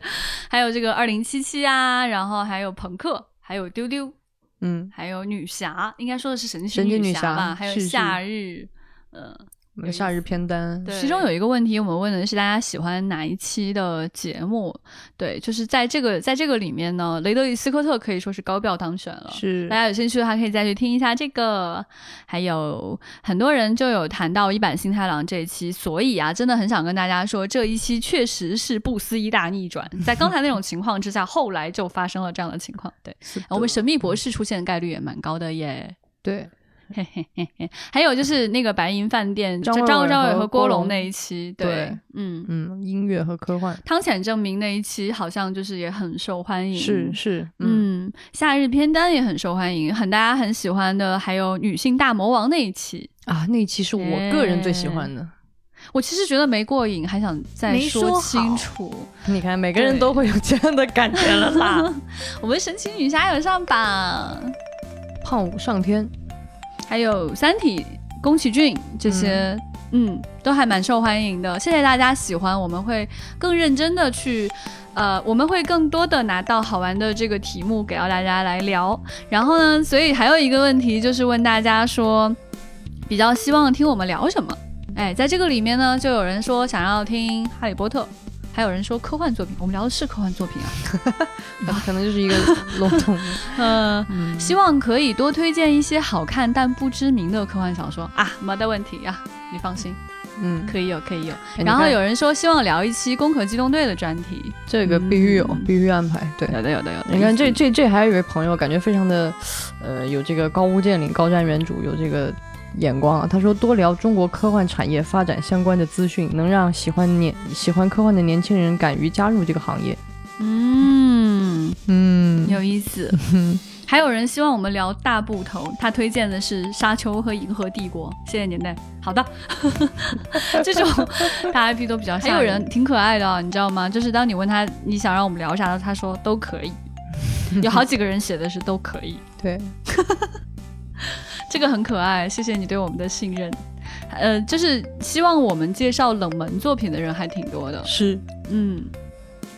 还有这个二零七七啊，然后还有朋克，还有丢丢，嗯，还有女侠，应该说的是神神奇女女侠吧，侠还有夏日，嗯。我们夏日片单，其中有一个问题，我们问的是大家喜欢哪一期的节目？对，就是在这个在这个里面呢，雷德利·斯科特可以说是高票当选了。是大家有兴趣的话，可以再去听一下这个。还有很多人就有谈到一版新太郎这一期，所以啊，真的很想跟大家说，这一期确实是不思议大逆转。在刚才那种情况之下，后来就发生了这样的情况。对，我们神秘博士出现的概率也蛮高的耶。对嘿嘿嘿嘿，还有就是那个白银饭店，张张张伟和和郭龙那一期，对嗯。嗯，音乐和科幻。汤浅证明那一期好像就是也很受欢迎，是是，嗯，嗯，夏日片单也很受欢迎，很大家很喜欢的，还有女性大魔王那一期，啊，那一期是我个人最喜欢的。我其实觉得没过瘾，还想再没说清楚。你看，每个人都会有这样的感觉了啦。我们神奇女侠有上榜，胖五上天，还有三体、宫崎骏这些，嗯都还蛮受欢迎的。谢谢大家喜欢，我们会更认真的去。呃，我们会更多的拿到好玩的这个题目给到大家来聊。然后呢，所以还有一个问题就是问大家说，比较希望听我们聊什么？哎，在这个里面呢，就有人说想要听《哈利波特》，还有人说科幻作品。我们聊的是科幻作品啊。可 可能就是一个 笼统的。嗯，嗯，希望可以多推荐一些好看但不知名的科幻小说啊，没得问题呀、你放心，嗯，可以有，可以有。哎然后有人说希望聊一期《攻壳机动队》的专题，这个必须有，嗯必须安排。对，有的，有的，有的。你看这这这还有一位朋友，感觉非常的，呃，有这个高屋建瓴、高瞻远瞩，有这个眼光啊。他说多聊中国科幻产业发展相关的资讯，能让喜欢年喜欢科幻的年轻人敢于加入这个行业。嗯，嗯有意思。还有人希望我们聊大部头，他推荐的是《沙丘》和《银河帝国》。谢谢年代。好的，这种大 IP 都比较。还有人挺可爱的啊、你知道吗？就是当你问他你想让我们聊啥的，他说都可以。有好几个人写的是都可以，对，这个很可爱。谢谢你对我们的信任。呃，就是希望我们介绍冷门作品的人还挺多的。是嗯，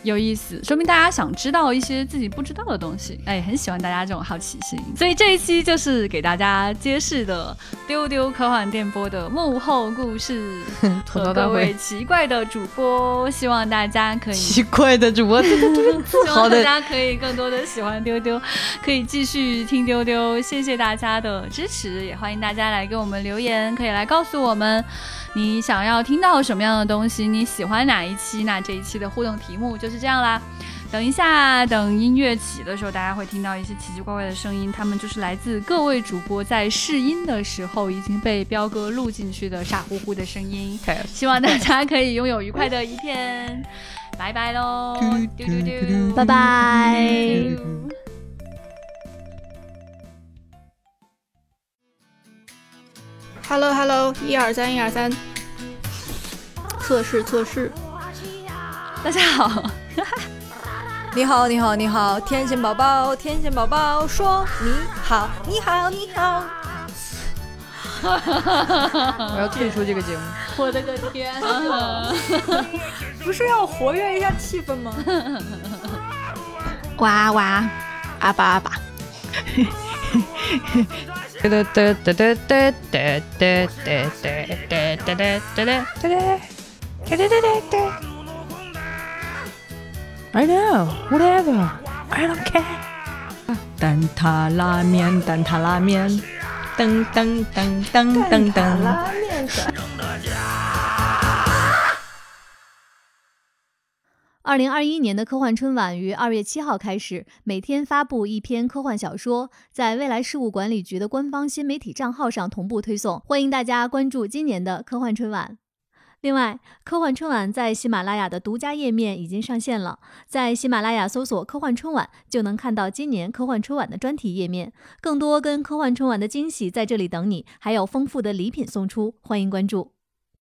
有意思，说明大家想知道一些自己不知道的东西，哎，很喜欢大家这种好奇心。所以这一期就是给大家揭示的丢丢科幻电波的幕后故事 吐和各位奇怪的主播，希望大家可以奇怪的主播，希望大家可以更多的喜欢丢丢，可以继续听丢丢，谢谢大家的支持，也欢迎大家来给我们留言，可以来告诉我们你想要听到什么样的东西，你喜欢哪一期，那这一期的互动题目就是这样啦。等一下，等音乐起的时候，大家会听到一些奇奇怪怪的声音，他们就是来自各位主播在试音的时候已经被彪哥录进去的傻乎乎的声音。希望大家可以拥有愉快的一天，拜拜喽，丢丢丢，拜拜。Hello Hello，一二三一二三，测试测试。大家好，你好，你好，你好，天线宝宝，天线宝宝说你好，你好，你好。我要退出这个节目。我的个天！不是要活跃一下气氛吗？哇哇，阿巴阿巴。哒哒哒哒哒哒哒哒哒哒哒哒哒哒哒。I know, whatever, I don't care。蛋挞拉面，蛋挞拉面，噔噔噔噔噔噔。二零二一年的科幻春晚于二月七号开始，每天发布一篇科幻小说，在未来事务管理局的官方新媒体账号上同步推送，欢迎大家关注今年的科幻春晚。另外，科幻春晚在喜马拉雅的独家页面已经上线了，在喜马拉雅搜索“科幻春晚”就能看到今年科幻春晚的专题页面，更多跟科幻春晚的惊喜在这里等你，还有丰富的礼品送出，欢迎关注。